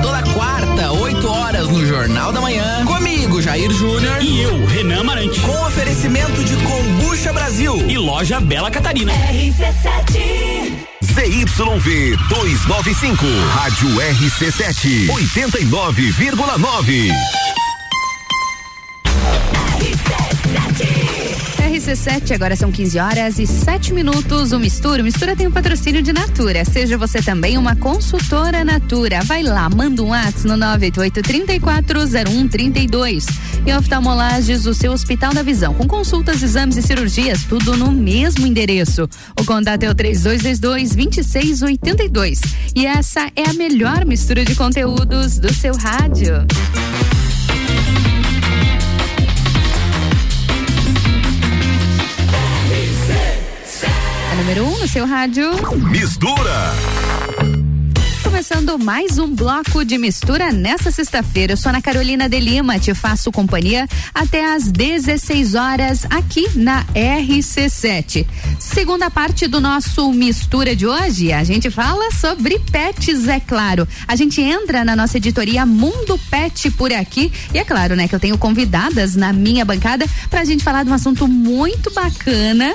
Toda quarta, 8 horas no Jornal da Manhã. Comigo, Jair Júnior. E eu, Renan Marante. Com oferecimento de Combucha Brasil. E loja Bela Catarina. RC7 ZYV 295, Rádio RC7, 89,9. RC7, agora são 15 horas e 7 minutos. O Mistura. O Mistura tem o um patrocínio de Natura. Seja você também uma consultora Natura. Vai lá, manda um WhatsApp no 988-340132. E oftalmolages, o seu Hospital da Visão. Com consultas, exames e cirurgias, tudo no mesmo endereço. O contato é o 3222-2682. E essa é a melhor mistura de conteúdos do seu rádio. Número 1 um no seu rádio. Mistura. Começando mais um bloco de mistura nessa sexta-feira. Eu sou Ana Carolina de Lima, te faço companhia até às 16 horas aqui na RC7. Segunda parte do nosso mistura de hoje, a gente fala sobre pets, é claro. A gente entra na nossa editoria Mundo Pet por aqui e é claro, né, que eu tenho convidadas na minha bancada pra gente falar de um assunto muito bacana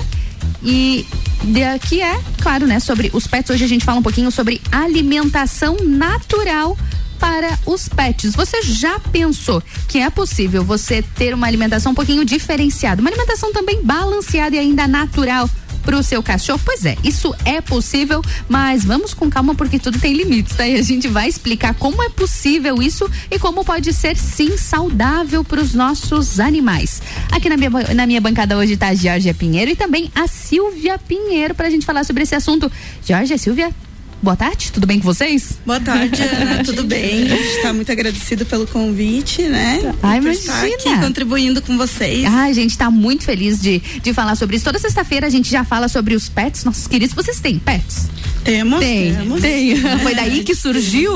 e daqui é, claro, né, sobre os pets. Hoje a gente fala um pouquinho sobre alimentação natural para os pets. Você já pensou que é possível você ter uma alimentação um pouquinho diferenciada, uma alimentação também balanceada e ainda natural? Para o seu cachorro? Pois é, isso é possível, mas vamos com calma porque tudo tem limites, tá? E a gente vai explicar como é possível isso e como pode ser sim saudável para os nossos animais. Aqui na minha, na minha bancada hoje está a Georgia Pinheiro e também a Silvia Pinheiro para a gente falar sobre esse assunto. Georgia, Silvia, Boa tarde, tudo bem com vocês? Boa tarde, Ana, tudo bem? A gente está muito agradecido pelo convite, né? Ai, por imagina. estar aqui contribuindo com vocês. Ai, a gente está muito feliz de, de falar sobre isso. Toda sexta-feira a gente já fala sobre os pets, nossos queridos. Vocês têm pets? Temos, tem, temos. Tem. Foi daí que surgiu.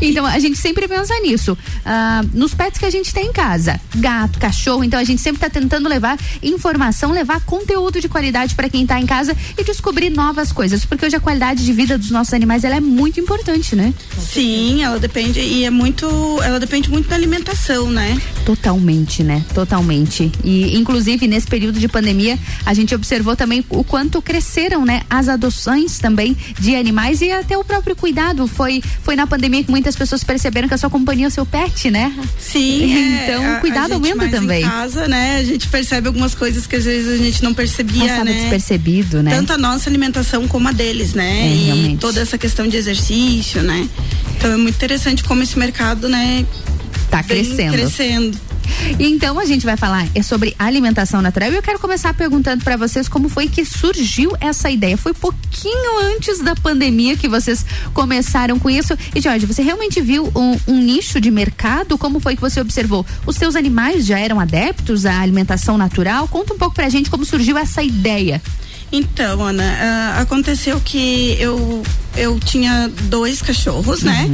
então a gente sempre pensa nisso. Ah, nos pets que a gente tem em casa, gato, cachorro. Então a gente sempre está tentando levar informação, levar conteúdo de qualidade para quem está em casa e descobrir novas coisas, porque hoje a qualidade de vida dos nossos animais ela é muito importante, né? Sim, ela depende e é muito, ela depende muito da alimentação, né? Totalmente, né? Totalmente. E inclusive nesse período de pandemia a gente observou também o quanto cresceram, né, as adoções também de animais e até o próprio cuidado. Foi foi na pandemia que muitas pessoas perceberam que a sua companhia é o seu pet, né? Sim. Então, é, o cuidado a aumenta mais também. Em casa, né? A gente percebe algumas coisas que às vezes a gente não percebia, Passava né? despercebido, né? Tanto a nossa alimentação como a deles, né? É, e realmente. toda essa questão de exercício, né? Então é muito interessante como esse mercado, né, tá crescendo. crescendo. Então a gente vai falar é sobre alimentação natural e eu quero começar perguntando para vocês como foi que surgiu essa ideia. Foi pouquinho antes da pandemia que vocês começaram com isso. E Jorge, você realmente viu um, um nicho de mercado? Como foi que você observou? Os seus animais já eram adeptos à alimentação natural? Conta um pouco pra gente como surgiu essa ideia. Então, Ana, ah, aconteceu que eu eu tinha dois cachorros, né?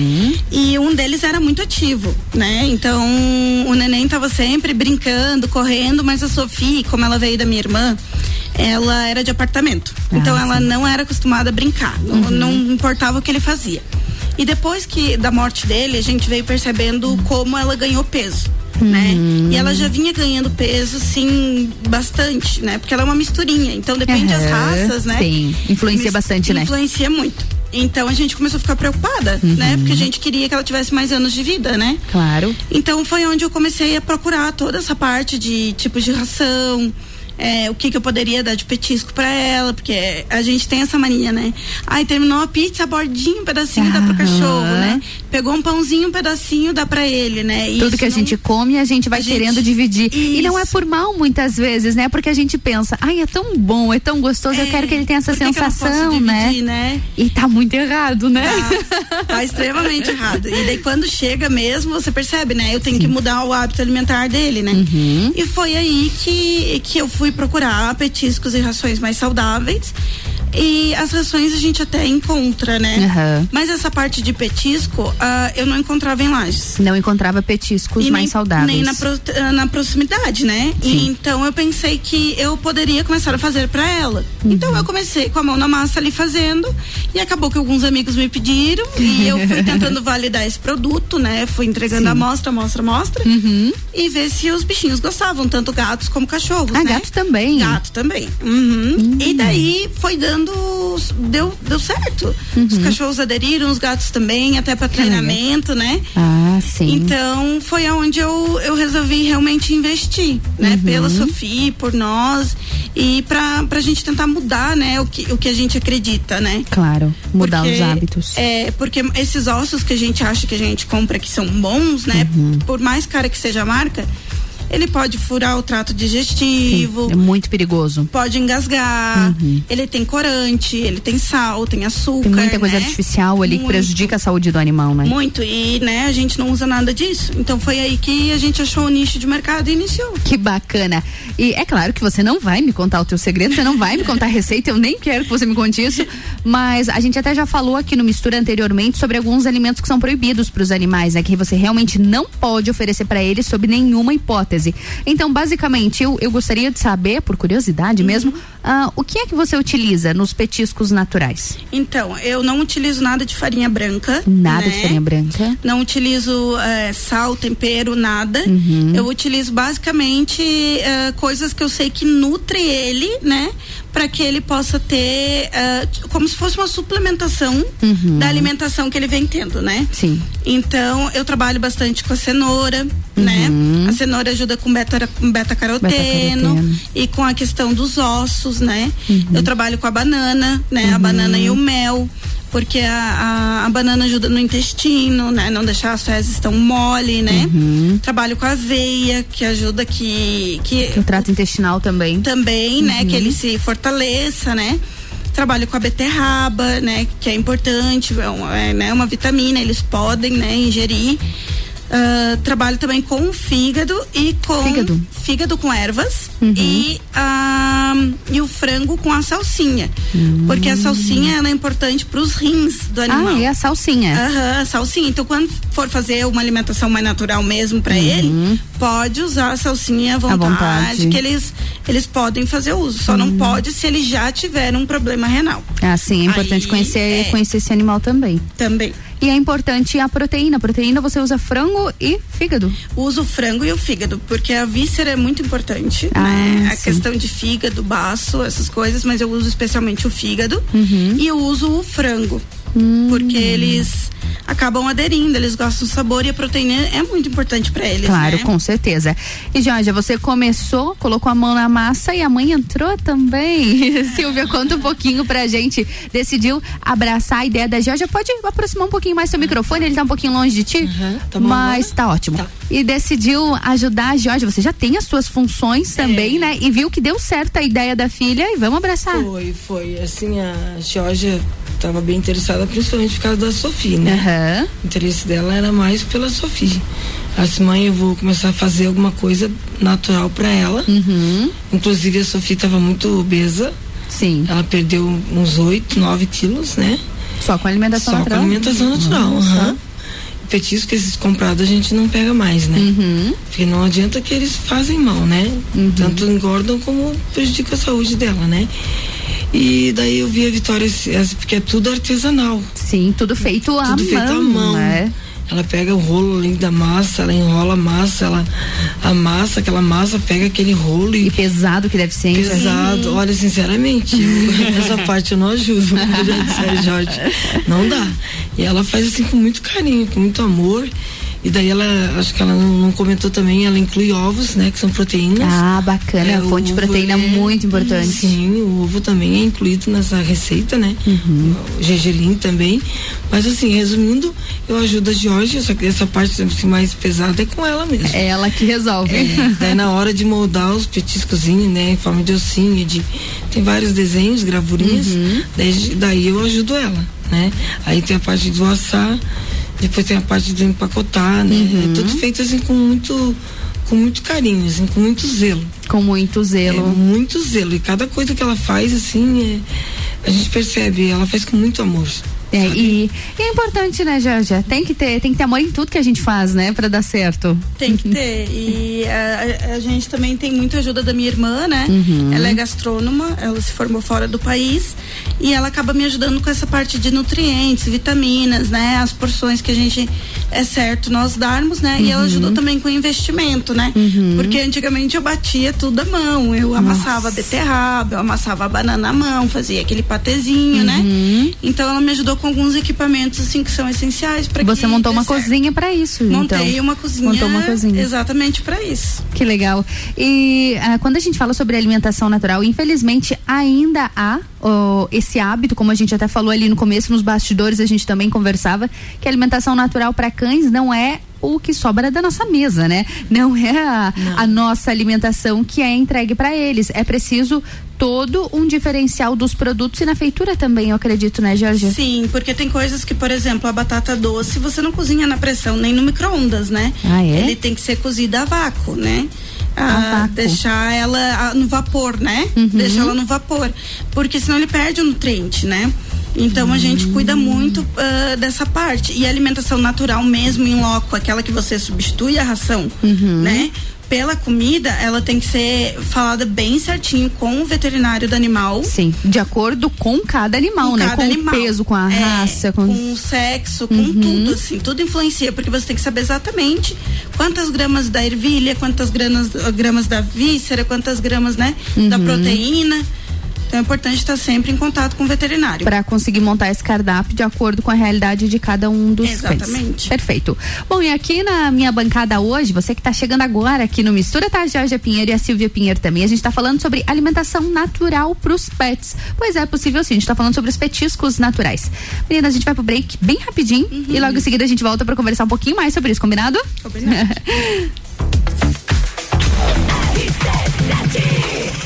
E um deles era muito ativo, né? Então, o neném tava sempre brincando, correndo, mas a Sofia, como ela veio da minha irmã, ela era de apartamento. então, ela não era acostumada a brincar, não, não importava o que ele fazia. E depois que da morte dele, a gente veio percebendo como ela ganhou peso. Né? E ela já vinha ganhando peso, assim, bastante, né? Porque ela é uma misturinha, então depende das Aham, raças, né? sim. Influencia Mis- bastante, né? Influencia muito. Então a gente começou a ficar preocupada, Uhum. né? Porque a gente queria que ela tivesse mais anos de vida, né? Claro. Então foi onde eu comecei a procurar toda essa parte de tipos de ração. É, o que, que eu poderia dar de petisco pra ela, porque a gente tem essa mania, né? Ai, terminou a pizza, a bordinha, um pedacinho dá pro cachorro, né? Pegou um pãozinho, um pedacinho, dá pra ele, né? E Tudo isso que a não- gente come, a gente vai A gente- querendo dividir. E não é Isso. por mal muitas vezes, né? Porque a gente pensa, ai, é tão bom, é tão gostoso, eu quero que ele tenha essa posso sensação, né? dividir, né? E tá muito errado, né? Tá, tá extremamente errado. E daí quando chega mesmo, você percebe, né? Eu tenho que mudar o hábito alimentar dele, né? Uhum. E foi aí que, que eu fui procurar petiscos e rações mais saudáveis. E as rações a gente até encontra, né? Aham. Mas essa parte de petisco, ah, eu não encontrava em lajes. Não encontrava petiscos E mais nem, saudáveis. Nem na, pro- ah, na proximidade, né? E então eu pensei que eu poderia começar a fazer pra ela. Uhum. Então eu comecei com a mão na massa ali fazendo e acabou que alguns amigos me pediram e eu fui tentando validar esse produto, né? Fui entregando Sim. a amostra, amostra, amostra Uhum. e ver se os bichinhos gostavam, tanto gatos como cachorros, Ah, né? gato também. Gato também. Uhum. E daí foi dando. Deu, deu certo. Os Uhum. cachorros aderiram, os gatos também, até pra treinamento, né? Ah, sim. Então foi aonde eu, eu resolvi realmente investir, né? Uhum. Pela Sofia, por nós e pra, pra gente tentar mudar, né? O que, o que a gente acredita, né? Claro, mudar Porque, os hábitos. É, porque esses ossos que a gente acha que a gente compra que são bons, né? Uhum. Por mais cara que seja a marca, ele pode furar o trato digestivo. É muito perigoso. Pode engasgar, Uhum. ele tem corante, ele tem sal, tem açúcar. Tem muita coisa né? artificial ali que Muito. prejudica a saúde do animal, né? Muito, e né, a gente não usa nada disso. Então foi aí que a gente achou o nicho de mercado e iniciou. Que bacana. E é claro que você não vai me contar o teu segredo, você não vai me contar a receita, eu nem quero que você me conte isso, mas a gente até já falou aqui no Mistura anteriormente sobre alguns alimentos que são proibidos para os animais, né? Que você realmente não pode oferecer para eles sob nenhuma hipótese. Então, basicamente, eu, eu gostaria de saber, por curiosidade mesmo, ah, o que é que você utiliza nos petiscos naturais? Então, eu não utilizo nada de farinha branca. Nada né? de farinha branca. Não utilizo eh, sal, tempero, nada. Uhum. Eu utilizo basicamente eh, coisas que eu sei que nutre ele, né? Para que ele possa ter t- como se fosse uma suplementação Uhum. da alimentação que ele vem tendo, né? Sim. Então, eu trabalho bastante com a cenoura, né? A cenoura ajuda com beta, com beta-caroteno Beta-caroteno. e com a questão dos ossos, né? Uhum. Eu trabalho com a banana, né? A banana e o mel. Porque a, a, a banana ajuda no intestino, né? Não deixar as fezes tão mole, né? Uhum. Trabalho com a aveia, que ajuda que, que O trato intestinal também. também, né? Uhum. Que ele se fortaleça, né? Trabalho com a beterraba, né? Que é importante, é é, né, uma vitamina, eles podem, né, ingerir. Ah, trabalho também com o fígado e com Fígado. fígado com ervas Uhum. e, ah, e o frango com a salsinha. Porque a salsinha ela é importante para os rins do animal. Ah, é a salsinha. Aham, salsinha. Então, quando for fazer uma alimentação mais natural mesmo para Uhum. ele, pode usar a salsinha à vontade, vontade. que eles, eles podem fazer uso. Só Uhum. não pode se ele já tiver um problema renal. Ah, sim, é importante Aí, conhecer, é. conhecer esse animal também. Também. E é importante a proteína. A proteína você usa frango e fígado. Uso o frango e o fígado, porque a víscera é muito importante, Ah, né? A questão de fígado, baço, essas coisas, mas eu uso especialmente o fígado Uhum. e eu uso o frango, Porque eles acabam aderindo, eles gostam do sabor e a proteína é muito importante para eles. Claro, né? com certeza. E Jorge, você começou, colocou a mão na massa e a mãe entrou também. Silvia, conta um pouquinho pra gente. Decidiu abraçar a ideia da Georgia. Pode aproximar um pouquinho mais seu microfone, ele tá um pouquinho longe de ti? tá bom mas tá ótimo. E decidiu ajudar a Georgia. Você já tem as suas funções também, né? E viu que deu certo a ideia da filha e vamos abraçar. Foi, foi. Assim, a Georgia estava bem interessada, principalmente por causa da Sofia, né? O interesse dela era mais pela Sofia. Assim, mãe, eu vou começar a fazer alguma coisa natural para ela. Uhum. Inclusive, a Sofia estava muito obesa. Sim. Ela perdeu uns 8, 9 quilos, né? Só com alimentação Só natural? com alimentação natural. Aham. Petisco que esses comprados a gente não pega mais, né? Uhum. Porque não adianta que eles fazem mal, né? Tanto engordam como prejudicam a saúde dela, né? E daí eu vi a Vitória, porque é tudo artesanal. Sim, tudo feito à tudo feito à mão, mão. né? Ela pega o rolo ali da massa, ela enrola a massa, ela amassa aquela massa, pega aquele rolo e. pesado que deve ser, hein? Pesado. Olha, sinceramente, essa parte eu não ajudo. Eu já disse, "Ai, Jorge, não dá. E ela faz assim com muito carinho, com muito amor. E daí ela, acho que ela não, comentou também, ela inclui ovos, né? Que são proteínas. Ah, bacana. É, fonte de proteína ele é- muito importante. Sim, o ovo também é incluído nessa receita, né? Uhum. O gergelim também. Mas assim, resumindo, eu ajudo a Jorge, só que essa parte assim, mais pesada é com ela mesmo. É ela que resolve. É, daí na hora de moldar os petiscozinhos, né, em forma de ossinho, de tem vários desenhos, gravurinhas, Uhum. daí, daí eu ajudo ela, né? Aí tem a parte do assar, depois tem a parte do empacotar, né? Uhum. É tudo feito assim com muito com muito carinho, assim, com muito zelo. Com muito zelo. É, muito zelo. E cada coisa que ela faz, assim, é, a gente percebe, ela faz com muito amor. É, e, e é importante, né, Jorge? Tem que ter, tem que ter amor em tudo que a gente faz, né, pra dar certo. Tem que ter. E a, a- a gente também tem muita ajuda da minha irmã, né? Uhum. Ela é gastrônoma, ela se formou fora do país e ela acaba me ajudando com essa parte de nutrientes, vitaminas, né? As porções que a gente é certo nós darmos, né? E ela Uhum. ajudou também com investimento, né? Porque antigamente eu batia tudo à mão, eu amassava a beterraba, eu amassava a banana à mão, fazia aquele patezinho, Uhum. né? Então ela me ajudou com alguns equipamentos assim que são essenciais para Você montou uma cozinha pra isso, Montei então. uma cozinha. Montou uma cozinha. Exatamente para isso. Que legal. E ah, quando a gente fala sobre alimentação natural, infelizmente ainda há esse hábito, como a gente até falou ali no começo, nos bastidores a gente também conversava, que a alimentação natural para cães não é o que sobra da nossa mesa, né? Não é a, a nossa alimentação que é entregue para eles. É preciso todo um diferencial dos produtos e na feitura também, eu acredito, né, Jorge? Sim, porque tem coisas que, por exemplo, a batata doce você não cozinha na pressão nem no micro-ondas, né? Ah, é? Ele tem que ser cozida a vácuo, né? A Ah, vácuo. deixar ela ah, no vapor, né? Uhum. Deixar ela no vapor. Porque senão ele perde o nutriente, né? Então a gente cuida muito ah, dessa parte. E a alimentação natural mesmo, em loco, aquela que você substitui a ração, Uhum. né? Pela comida, ela tem que ser falada bem certinho com o veterinário do animal. Sim, de acordo com cada animal, Com né? cada com animal. o peso, com a É, raça, com, com o sexo, com Uhum. tudo, assim, tudo influencia, porque você tem que saber exatamente quantas gramas da ervilha, quantas gramas, gramas da víscera, quantas gramas, né, da Uhum. proteína. Então é importante estar sempre em contato com o veterinário. para conseguir montar esse cardápio de acordo com a realidade de cada um dos. Exatamente. Perfeito. Bom, e aqui na minha bancada hoje, você que está chegando agora aqui no Mistura, tá a Georgia Pinheiro e a Silvia Pinheiro também. A gente está falando sobre alimentação natural para os pets. Pois é, é possível sim. A gente está falando sobre os petiscos naturais. Meninas, a gente vai pro break bem rapidinho e logo em seguida a gente volta para conversar um pouquinho mais sobre isso, combinado? Combinado.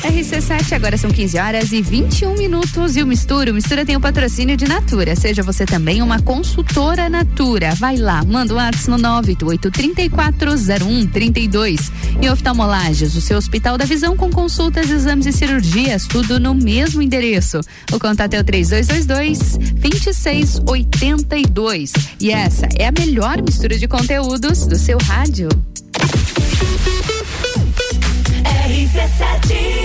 RC7, agora são 15 horas e 21 minutos. E o Mistura, o Mistura tem o patrocínio de Natura. Seja você também uma consultora Natura. Vai lá, manda o WhatsApp no 988-340132. E oftalmolages, o seu Hospital da Visão com consultas, exames e cirurgias, tudo no mesmo endereço. O contato é o 3222-2682. E essa é a melhor mistura de conteúdos do seu rádio. RC7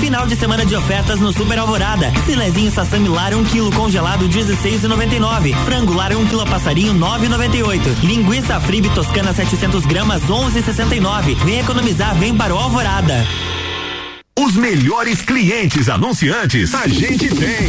Final de semana de ofertas no Super Alvorada. Filezinho Sassami Lara 1 um quilo congelado 16,99. Frango Lara 1 um quilo passarinho 9,98. Linguiça Fribe Toscana 700 gramas 11,69. Vem economizar, vem para o Alvorada. Os melhores clientes anunciantes a gente tem.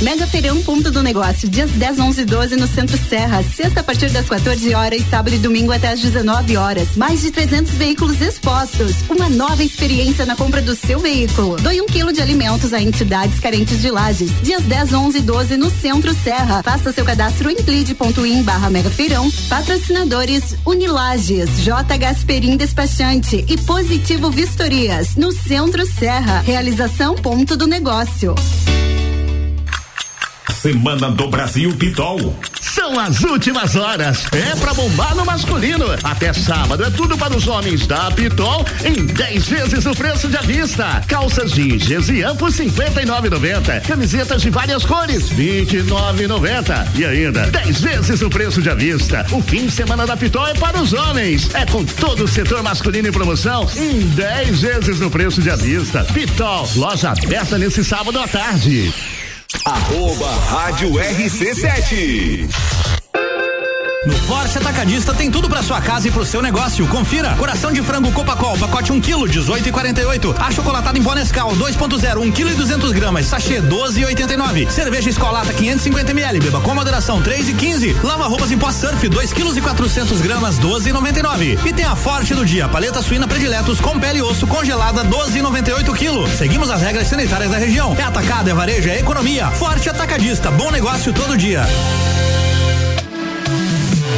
Mega Feirão Ponto do Negócio, dias 10, 11 e 12 no Centro Serra. Sexta a partir das 14 horas, sábado e domingo até as 19 horas. Mais de 300 veículos expostos. Uma nova experiência na compra do seu veículo. Doe um quilo de alimentos a entidades carentes de lajes. Dias 10, 11 e 12 no Centro Serra. Faça seu cadastro em plid.in barra Mega Feirão. Patrocinadores Unilages, J. Gasperim Despachante e Positivo Vistorias. No Centro Serra. Realização Ponto do Negócio. Semana do Brasil Pitol. São as últimas horas. É pra bombar no masculino. Até sábado é tudo para os homens da Pitol em 10 vezes o preço de vista. Calças jeans, Gesian por 59,90. Camisetas de várias cores, 29,90. E ainda 10 vezes o preço de vista. O fim de semana da Pitol é para os homens. É com todo o setor masculino em promoção em 10 vezes o preço de vista. Pitol, loja aberta nesse sábado à tarde. Arroba Rádio RC7. No Forte Atacadista tem tudo para sua casa e pro seu negócio. Confira: coração de frango Copacol, pacote 1 kg, 18,48. Achocolatado em pó Nescau, 2.0, 1 kg e 200 gramas, sachê 12,89. Cerveja Escolata 550 ml, beba com moderação 3,15. Lava roupas em pó Surf, 2 kg e 400 gramas, 12,99. E tem a Forte do dia, paleta suína prediletos com pele e osso congelada, 12,98 kg. Seguimos as regras sanitárias da região. É atacado, é varejo, é economia. Forte Atacadista, bom negócio todo dia.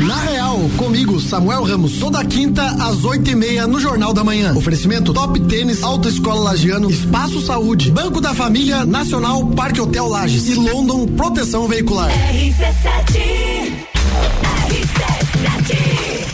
Na Real, comigo, Samuel Ramos, toda quinta às oito e meia no Jornal da Manhã. Oferecimento Top Tênis, Autoescola Lagiano, Espaço Saúde, Banco da Família, Nacional, Parque Hotel Lages e London Proteção Veicular. RC7 RC7,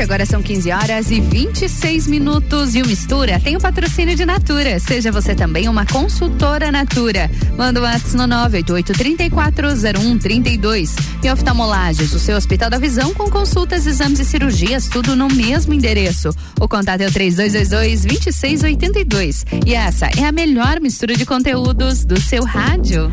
agora são 15 horas e 26 minutos. E o Mistura tem o patrocínio de Natura. Seja você também uma consultora Natura. Manda o um WhatsApp no 988-340132. E oftalmolages, o seu Hospital da Visão com consultas, exames e cirurgias, tudo no mesmo endereço. O contato é o 3222-2682. E essa é a melhor mistura de conteúdos do seu rádio.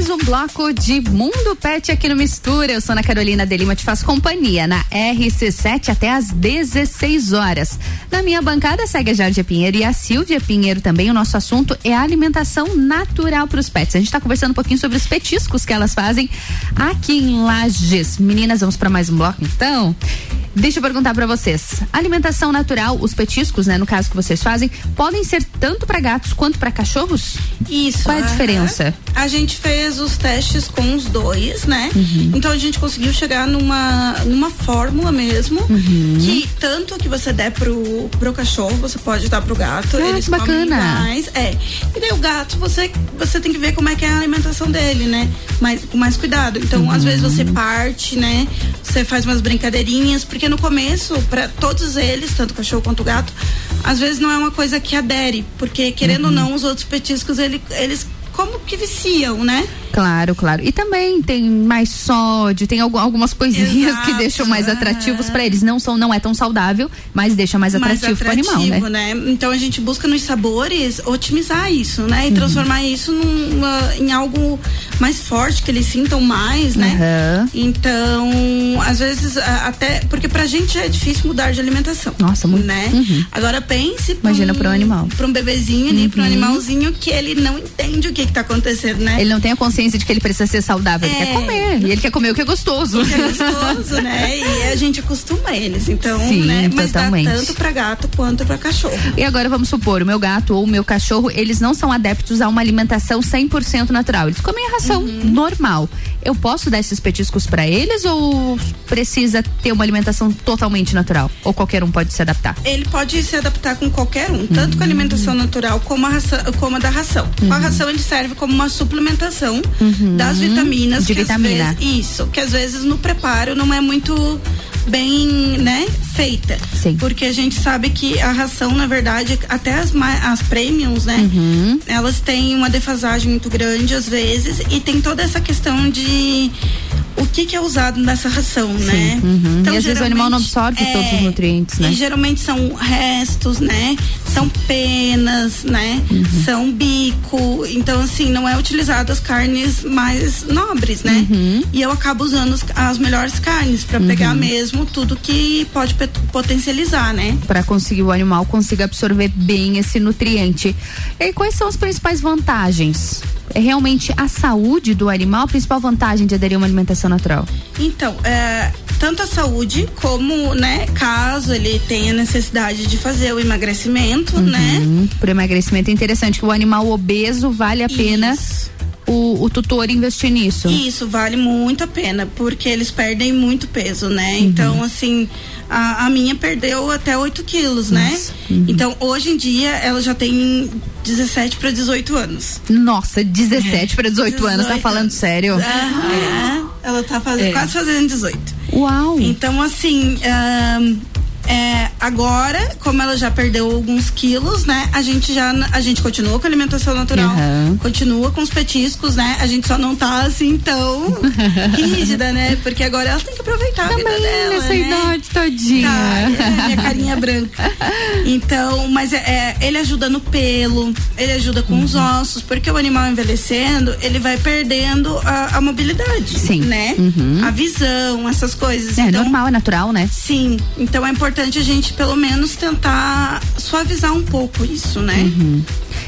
Mais um bloco de Mundo Pet aqui no Mistura. Eu sou Ana Carolina de Lima, te faço companhia na RC7 até às 16 horas. Na minha bancada segue a Jardim Pinheiro e a Silvia Pinheiro também. O nosso assunto é a alimentação natural para os pets. A gente está conversando um pouquinho sobre os petiscos que elas fazem aqui em Lages. Meninas, vamos para mais um bloco então? Deixa eu perguntar para vocês. Alimentação natural, os petiscos, né, no caso que vocês fazem, podem ser tanto para gatos quanto para cachorros? Isso. Qual é a diferença? A gente fez os testes com os dois, né? Uhum. Então a gente conseguiu chegar numa, numa fórmula mesmo Uhum. que tanto que você der pro, pro cachorro, você pode dar pro gato. Ah, eles que bacana. comem mais. É. E daí o gato, você, você tem que ver como é que é a alimentação dele, né? Mas, com mais cuidado. Então, Uhum. às vezes você parte, né? Você faz umas brincadeirinhas, porque no começo, para todos eles, tanto o cachorro quanto o gato, às vezes não é uma coisa que adere, porque querendo Uhum. ou não, os outros petiscos, ele, eles como que viciam, né? Claro, claro. E também tem mais sódio, tem algu- algumas coisinhas Exato, que deixam mais atrativos para eles. Não são, não é tão saudável, mas deixa mais atrativo, para o animal, né? Então a gente busca nos sabores otimizar isso, né? E Uhum. transformar isso numa- em algo mais forte, que eles sintam mais, né? Aham. Então, às vezes, a- até. Porque pra gente é difícil mudar de alimentação. Nossa, muito. Né? Uhum. Agora pense pra Imagina um, pro animal. Pra um bebezinho ali, pra um Uhum. animalzinho que ele não entende o que que tá acontecendo, né? Ele não tem a consciência de que ele precisa ser saudável, ele É. quer comer. E ele quer comer o que é gostoso. Que é gostoso, né? E a gente acostuma eles. Então, Sim, né? Mas totalmente. dá tanto pra gato quanto pra cachorro. E agora vamos supor, o meu gato ou o meu cachorro, eles não são adeptos a uma alimentação 100% natural. Eles comem a ração Uhum. normal. Eu posso dar esses petiscos para eles ou precisa ter uma alimentação totalmente natural? Ou qualquer um pode se adaptar? Ele pode se adaptar com qualquer um, tanto com a alimentação natural como a, ração, como a da ração. Com a Uhum. ração ele serve como uma suplementação Uhum. das vitaminas. De que às vitamina. vezes- isso, que às vezes no preparo não é muito bem, né, feita. Sim. Porque a gente sabe que a ração, na verdade, até as, as premiums, né, Uhum. elas têm uma defasagem muito grande às vezes e tem toda essa questão de o que que é usado nessa ração, né? Uhum. e às vezes o animal não absorve todos os é, nutrientes, né? E geralmente são restos, né? São penas, né? Uhum. São bico. Então, assim, não é utilizado as carnes mais nobres, né? Uhum. E eu acabo usando as melhores carnes para pegar mesmo tudo que pode potencializar, né? Para conseguir o animal consiga absorver bem esse nutriente. E quais são as principais vantagens? É realmente a saúde do animal a principal vantagem de aderir a uma alimentação natural? Então, é, tanto a saúde como, né, caso ele tenha necessidade de fazer o emagrecimento, né? Uhum. Por emagrecimento é interessante que o animal obeso vale a pena o, o tutor investir nisso. Isso vale muito a pena, porque eles perdem muito peso, né? Uhum. Então, assim, a, a minha perdeu até 8 quilos, né? Uhum. Então, hoje em dia, ela já tem 17 para 18 anos. Nossa, 17 para 18 anos, tá 18 falando sério? Aham. Ela tá fazendo, É. quase fazendo 18. Uau! Então, assim, ahn, É, agora, como ela já perdeu alguns quilos, né? A gente já a gente continua com a alimentação natural, Uhum. continua com os petiscos, né? A gente só não tá assim tão rígida, né? Porque agora ela tem que aproveitar a vida dela, nessa né? idade todinha. Tá, é, minha carinha branca. Então, mas é, é, ele ajuda no pelo, ele ajuda com os Uhum. ossos, porque o animal envelhecendo, ele vai perdendo a, a mobilidade, Sim. né? Uhum. A visão, essas coisas. É então, normal, é natural, né? Sim, então é importante a gente pelo menos tentar suavizar um pouco isso, né? Uhum.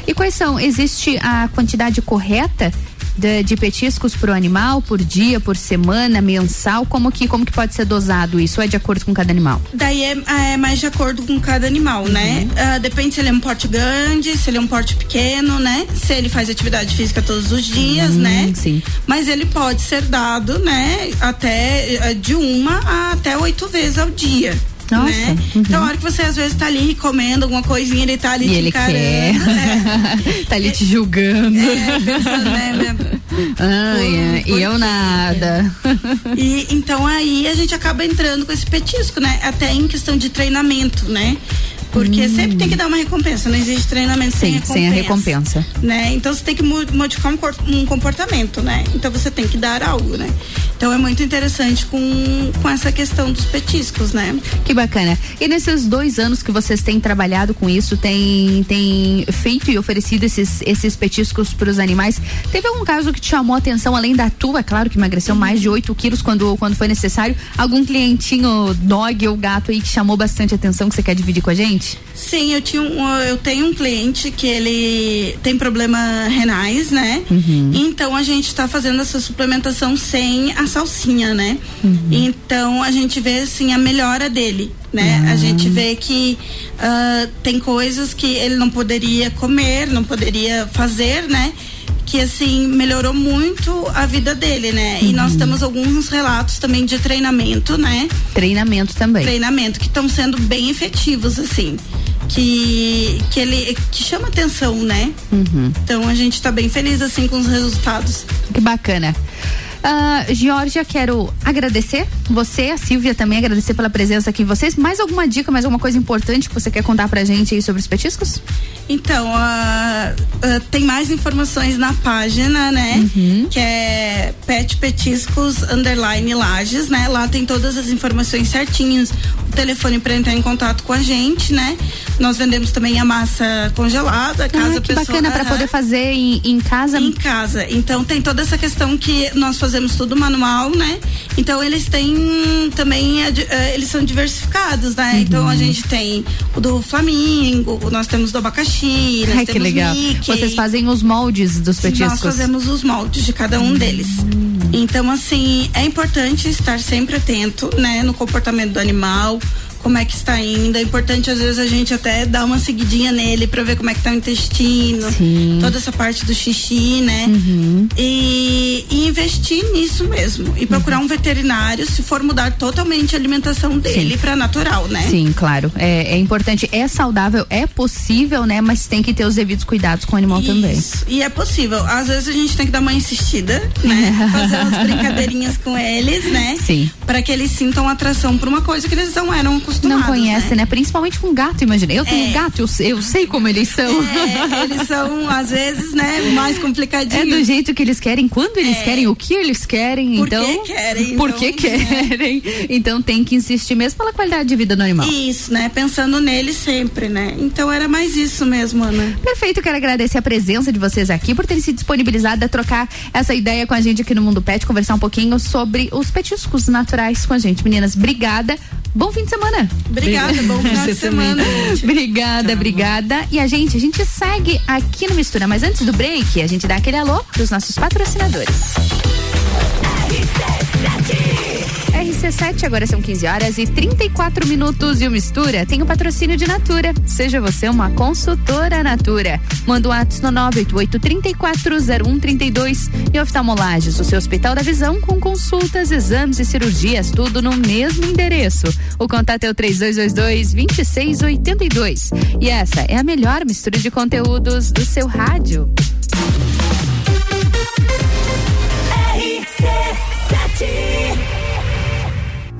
E quais são? Existe a quantidade correta de, de petiscos pro animal por dia, por semana, mensal? Como que, como que pode ser dosado isso? É de acordo com cada animal? Daí é, é mais de acordo com cada animal, né? Ah, depende se ele é um porte grande, se ele é um porte pequeno, né? Se ele faz atividade física todos os dias, Hum, né? Sim. Mas ele pode ser dado, né? Até eh, de uma a até oito vezes ao dia. Nossa, Né? uhum. Então, a hora que você às vezes tá ali comendo alguma coisinha, ele tá ali E te ele encarando. quer. né? tá ali te julgando. É, pensando, né? Ai, é, e eu nada. E então aí a gente acaba entrando com esse petisco, né? Até em questão de treinamento, né? Porque sempre tem que dar uma recompensa, não existe treinamento sem Sim, recompensa. sem a recompensa. Né? Então você tem que mo- modificar um, um comportamento, né? Então você tem que dar algo, né? Então é muito interessante com, com essa questão dos petiscos, né? Que bacana. E nesses dois anos que vocês têm trabalhado com isso, tem, tem feito e oferecido esses, esses petiscos para os animais, teve algum caso que te chamou a atenção, além da tua, é claro que emagreceu mais de 8 quilos quando, quando foi necessário? Algum clientinho dog ou gato aí que chamou bastante atenção que você quer dividir com a gente? Sim, eu, tinha um, eu tenho um cliente que ele tem problema renais, né? Então a gente está fazendo essa suplementação sem a salsinha, né? Então a gente vê assim a melhora dele, né? A gente vê que ah, tem coisas que ele não poderia comer, não poderia fazer, né? Que assim melhorou muito a vida dele, né? E nós temos alguns relatos também de treinamento, né? Treinamento também. treinamento que estão sendo bem efetivos assim que que ele que chama atenção né Uhum. então a gente está bem feliz assim com os resultados Que bacana. Ah, Georgia, quero agradecer você, a Silvia também agradecer pela presença aqui de vocês. Mais alguma dica, mais alguma coisa importante que você quer contar pra gente aí sobre os petiscos? então ah, ah, tem mais informações na página né que é pet petiscos underline lages né lá tem todas as informações certinhas o telefone para entrar em contato com a gente né nós vendemos também a massa congelada caso Ah, que pessoa bacana para poder fazer em, em casa. Em casa. Então tem toda essa questão que nós fazemos tudo manual, né? Então eles têm também, ad- eh, eles são diversificados, né? Então Uhum. a gente tem o do Flamingo, nós temos do abacaxi, nós Ai, que legal. Mickey. Vocês fazem os moldes dos petiscos. Nós fazemos os moldes de cada um deles. Então, assim, é importante estar sempre atento, né, no comportamento do animal, como é que está indo. É importante, às vezes, a gente até dar uma seguidinha nele para ver como é que tá o intestino, toda essa parte do xixi, né? Uhum. E, e investir nisso mesmo. E procurar um veterinário se for mudar totalmente a alimentação dele para natural, né? Sim, claro. É, é importante. É saudável, é possível, né? Mas tem que ter os devidos cuidados com o animal também. Isso. E é possível. Às vezes a gente tem que dar uma insistida, né? Fazer umas brincadeirinhas com eles, né? Sim. Para que eles sintam atração por uma coisa que eles não eram acostumados. Não conhece, né? Principalmente com gato, imagina. Eu tenho É. gato, eu, sei- eu sei como eles são. É, eles são, às vezes, né, mais É complicadinhos. do jeito que eles querem, quando eles É. querem, o que eles querem, Por que então. querem, Por então, que querem? Então tem que insistir mesmo pela qualidade de vida do animal. Isso, né? Pensando neles sempre, né? Então era mais isso mesmo, Ana. Perfeito, quero agradecer a presença de vocês aqui por terem se disponibilizado a trocar essa ideia com a gente aqui no Mundo Pet, conversar um pouquinho sobre os petiscos naturais com a gente. Meninas, obrigada. Bom fim de semana. Obrigada, bom final de semana. Obrigada, obrigada. E a gente, a gente segue aqui no Mistura, mas antes do break, a gente dá aquele alô pros nossos patrocinadores. RC7, agora são 15 horas e 34 minutos e o Mistura tem o patrocínio de Natura. Seja você uma consultora Natura. Manda um ato no 988-340132 e oftalmolages, o seu Hospital da Visão com consultas, exames e cirurgias, tudo no mesmo endereço. O contato é o 3222-2682. E essa é a melhor mistura de conteúdos do seu rádio.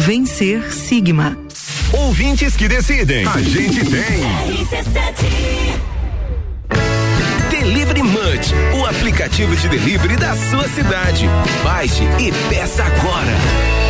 Vencer Sigma. Ouvintes que decidem. A gente tem. Delivery Munch, o aplicativo de delivery da sua cidade. Baixe e peça agora.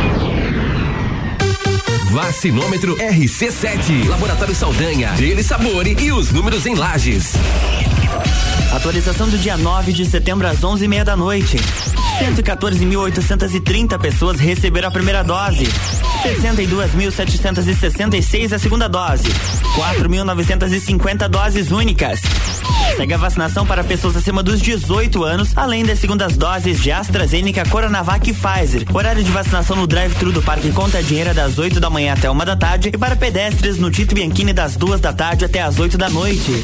Vacinômetro RC7, Laboratório Saldanha, Dele Sabore e os números em lajes. Atualização do dia 9 de setembro às 11h30 da noite. 114.830 pessoas receberam a primeira dose. 62.766 a segunda dose. 4.950 doses únicas. Segue a vacinação para pessoas acima dos 18 anos, além das segundas doses de AstraZeneca, Coronavac e Pfizer. Horário de vacinação no drive-thru do Parque Conta Dinheiro das 8 da manhã até uma da tarde e para pedestres no Tito Bianchini das duas da tarde até as 8 da noite.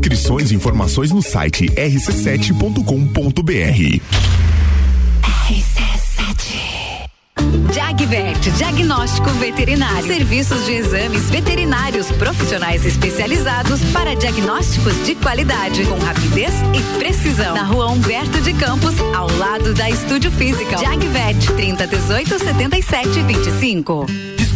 Inscrições e informações no site rc7.com.br. Jagvet, diagnóstico veterinário. Serviços de exames veterinários profissionais especializados para diagnósticos de qualidade, com rapidez e precisão. Na rua Humberto de Campos, ao lado da Estúdio Física. Jagvet, 30 18 77 25.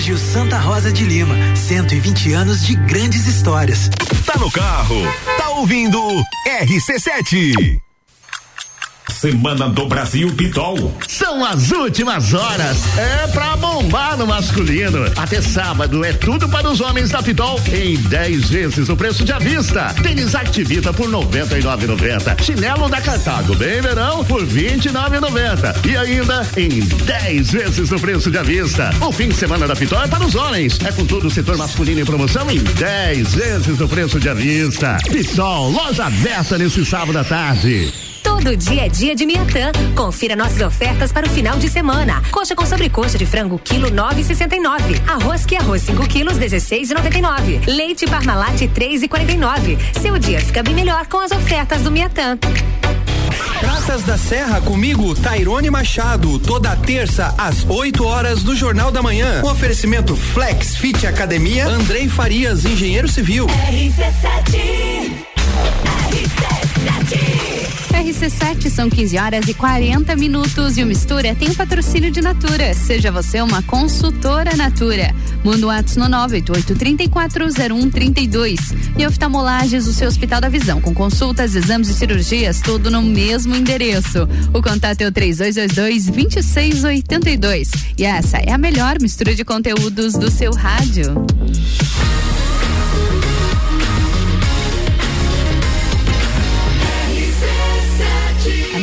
Colégio Santa Rosa de Lima, 120 anos de grandes histórias. Tá no carro, tá ouvindo RC7. Semana do Brasil Pitol. São as últimas horas. É pra bombar no masculino. Até sábado é tudo para os homens da Pitol em 10 vezes o preço de avista. Tênis Activita por 99,90. Chinelo da Cartago bem verão por 29,90. E ainda em 10 vezes o preço de avista. O fim de semana da Pitol é para os homens. É com todo o setor masculino em promoção em 10 vezes o preço de avista. Pitol, loja aberta nesse sábado à tarde. Todo dia é dia de Miatã. Confira nossas ofertas para o final de semana. Coxa com sobrecoxa de frango, quilo 9,69. Arroz que arroz 5 quilos, 16,99. Leite Parmalat 3,49. Seu dia fica bem melhor com as ofertas do Miatã. Praças da Serra comigo, Tairone Machado, toda terça às 8 horas do Jornal da Manhã. Um oferecimento Flex Fit Academia, Andrei Farias, engenheiro civil. RC7 RC7 são 15 horas e 40 minutos e o Mistura tem o patrocínio de Natura. Seja você uma consultora Natura. Manda um ato no 988-340132. E oftalmolages, o seu Hospital da Visão, com consultas, exames e cirurgias, tudo no mesmo endereço. O contato é o 3222-2682. E essa é a melhor mistura de conteúdos do seu rádio.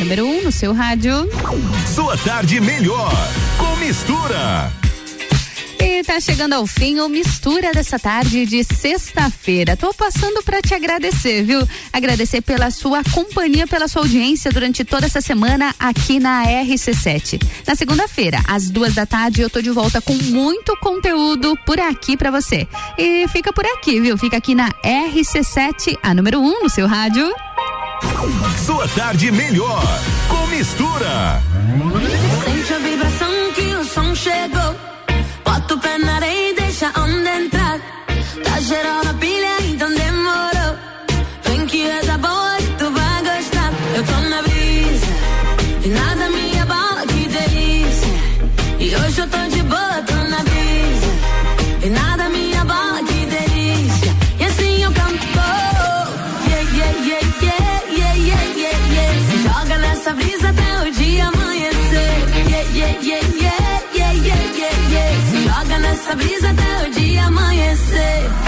Número 1 um no seu rádio. Sua tarde melhor com mistura. E tá chegando ao fim o Mistura dessa tarde de sexta-feira. Tô passando para te agradecer, viu? Agradecer pela sua companhia, pela sua audiência durante toda essa semana aqui na RC7. Na segunda-feira, às duas da tarde, eu tô de volta com muito conteúdo por aqui para você. E fica por aqui, viu? Fica aqui na RC7, a número 1 um no seu rádio. Sua tarde melhor com mistura. Sente a vibração que o som chegou. Nessa brisa até o dia amanhecer.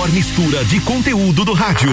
Melhor mistura de conteúdo do rádio.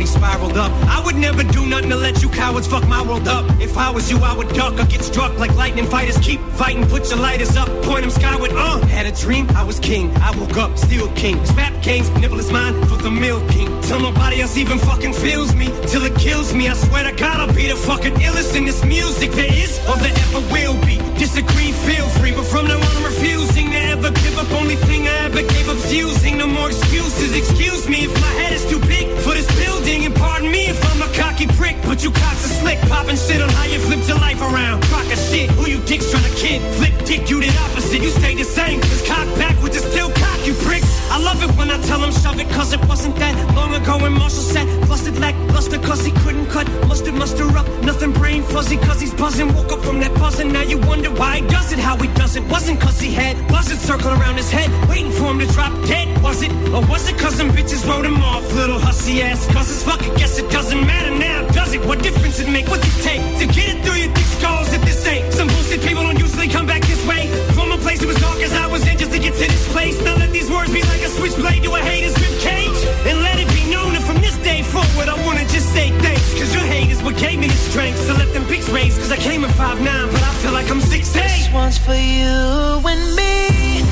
Already spiraled up. I would never do nothing to let you cowards fuck my world up. If I was you, I would duck or get struck like lightning fighters. Keep fighting, put your lighters up, point them skyward. Uh, had a dream, I was king. I woke up, still king. Snap kings, nibble is mine for the milk king. Till nobody else even fucking feels me, till it kills me. I swear to God, I'll be the fucking illest in this music there is or there ever will be. Disagree, feel free, but from now on I'm refusing to ever give up. Only thing I ever gave up's using. No more excuses. Excuse me if my head is too big for this building, and pardon me if I'm a cocky prick. But you cocks are slick, popping shit on how you flipped your life around. Crock of shit, who you dicks trying to kid? Flip dick, you did opposite. You stay the same. Cause cock backwards is still cock, you pricks. I love it when I tell them shove it, cause it wasn't that long ago when Marshall said, busted lack, luster, cause he couldn't cut. Mustard, muster up, nothing brain fuzzy, cause he's buzzing. Woke up from that buzzing, now you wonder why he does it, how he does it. Wasn't cause he had buzzards circle around his head, waiting for him to drop dead. Was it, or was it cause some bitches wrote him off, little hussy ass? Cause it's fuck, I guess it doesn't matter now, does it? What difference it make? What's it take to get it through your thick skulls if this ain't some bullshit people don't usually come back this way? From a place it was dark as I was in just to get to this place. Now let these words be like a switchblade to a hater's rib cage. And let it be known this day forward, I wanna just say thanks. Cause your hate is what gave me the strength to let them pics raise. Cause I came in 5'9, but I feel like I'm 6'8. This one's for you and me.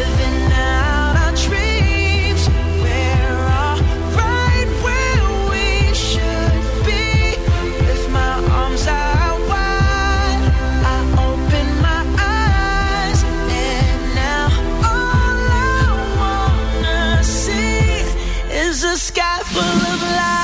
Living out our dreams. We're all right where we should be. With my arms out wide, I open my eyes. And now all I wanna see is a sky full of lighters.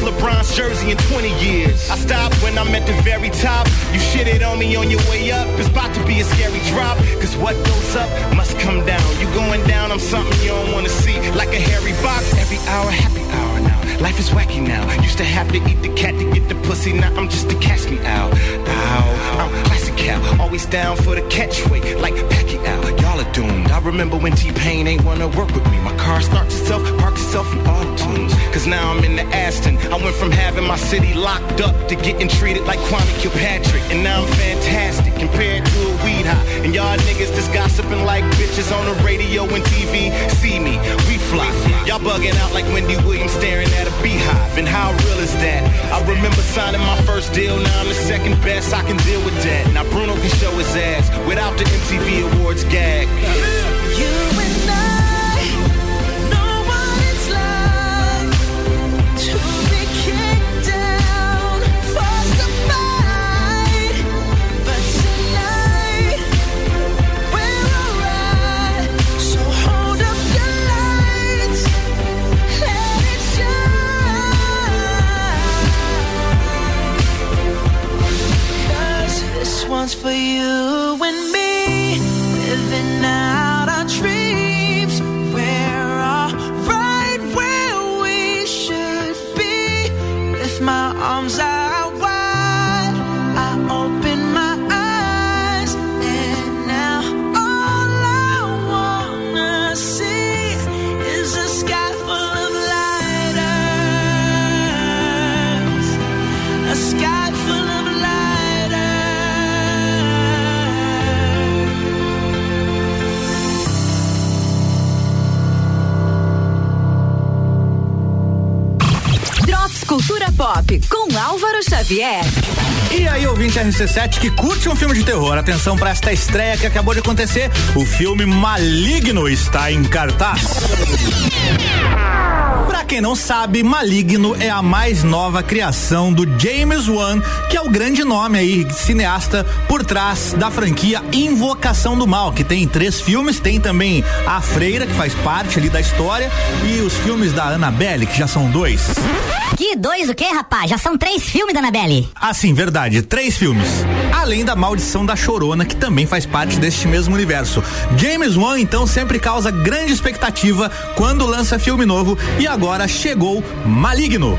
LeBron's jersey in 20 years. I stopped when I'm at the very top. You shit it on me on your way up. It's about to be a scary drop. Cause what goes up must come down. You going down, I'm something you don't wanna see. Like a hairy box, every hour, happy hour. Life is wacky now. Used to have to eat the cat to get the pussy. Now I'm just a catch me out. Ow, I'm classic cow. Always down for the catchweight, like Pacquiao. Y'all are doomed. I remember when T-Pain ain't wanna work with me. My car starts itself, parks itself in auto tunes. Cause now I'm in the Aston. I went from having my city locked up to getting treated like Kwame Kilpatrick. And now I'm fantastic compared to a weed high. And y'all niggas just gossiping like bitches on the radio and TV. See me, we fly. Y'all bugging out like Wendy Williams staring at a beehive. And how real is that? I remember signing my first deal, now I'm the second best. I can deal with that. Now Bruno can show his ass without the MTV Awards gag. You for you Pop com Álvaro Xavier. E aí, ouvinte RC7 que curte um filme de terror, atenção para esta estreia que acabou de acontecer. O filme Maligno está em cartaz. Quem não sabe, Maligno é a mais nova criação do James Wan, que é o grande nome aí, cineasta por trás da franquia Invocação do Mal, que tem três filmes, tem também A Freira, que faz parte ali da história, e os filmes da Annabelle, que já são dois. Que dois o quê, rapaz? Já são três filmes da Annabelle. Ah, sim, verdade, três filmes. Além da Maldição da Chorona, que também faz parte deste mesmo universo. James Wan, então, sempre causa grande expectativa quando lança filme novo e agora chegou Maligno.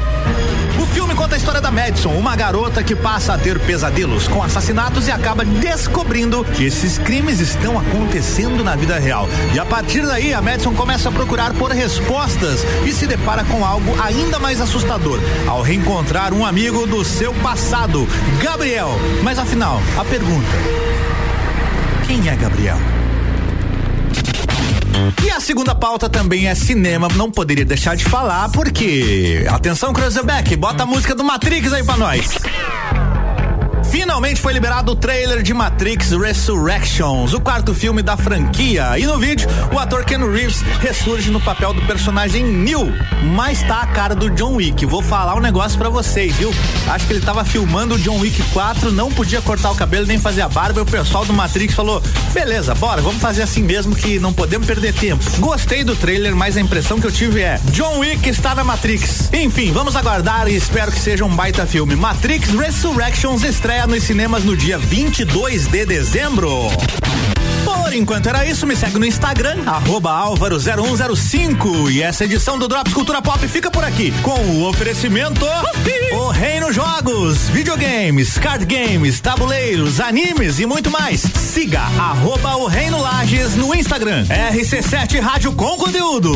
O filme conta a história da Madison, uma garota que passa a ter pesadelos com assassinatos e acaba descobrindo que esses crimes estão acontecendo na vida real. E a partir daí, a Madison começa a procurar por respostas e se depara com algo ainda mais assustador ao reencontrar um amigo do seu passado, Gabriel. Mas afinal, a pergunta: quem é Gabriel? E a segunda pauta também é cinema, não poderia deixar de falar, porque. Atenção, Cruzeback, bota a música do Matrix aí pra nós. Finalmente foi liberado o trailer de Matrix Resurrections, o quarto filme da franquia. E no vídeo, o ator Ken Reeves ressurge no papel do personagem Neo, mas tá a cara do John Wick. Vou falar um negócio para vocês, viu? Acho que ele tava filmando o John Wick 4, não podia cortar o cabelo nem fazer a barba. E o pessoal do Matrix falou: beleza, bora, vamos fazer assim mesmo que não podemos perder tempo. Gostei do trailer, mas a impressão que eu tive é: John Wick está na Matrix. Enfim, vamos aguardar e espero que seja um baita filme. Matrix Resurrections estreia nos cinemas no dia 22 de dezembro. Por enquanto era isso, me segue no Instagram, arroba álvaro0105. E essa edição do Drops Cultura Pop fica por aqui, com o oferecimento O Reino Jogos, videogames, card games, tabuleiros, animes e muito mais. Siga arroba o Reino Lages no Instagram. RC7 Rádio com conteúdo.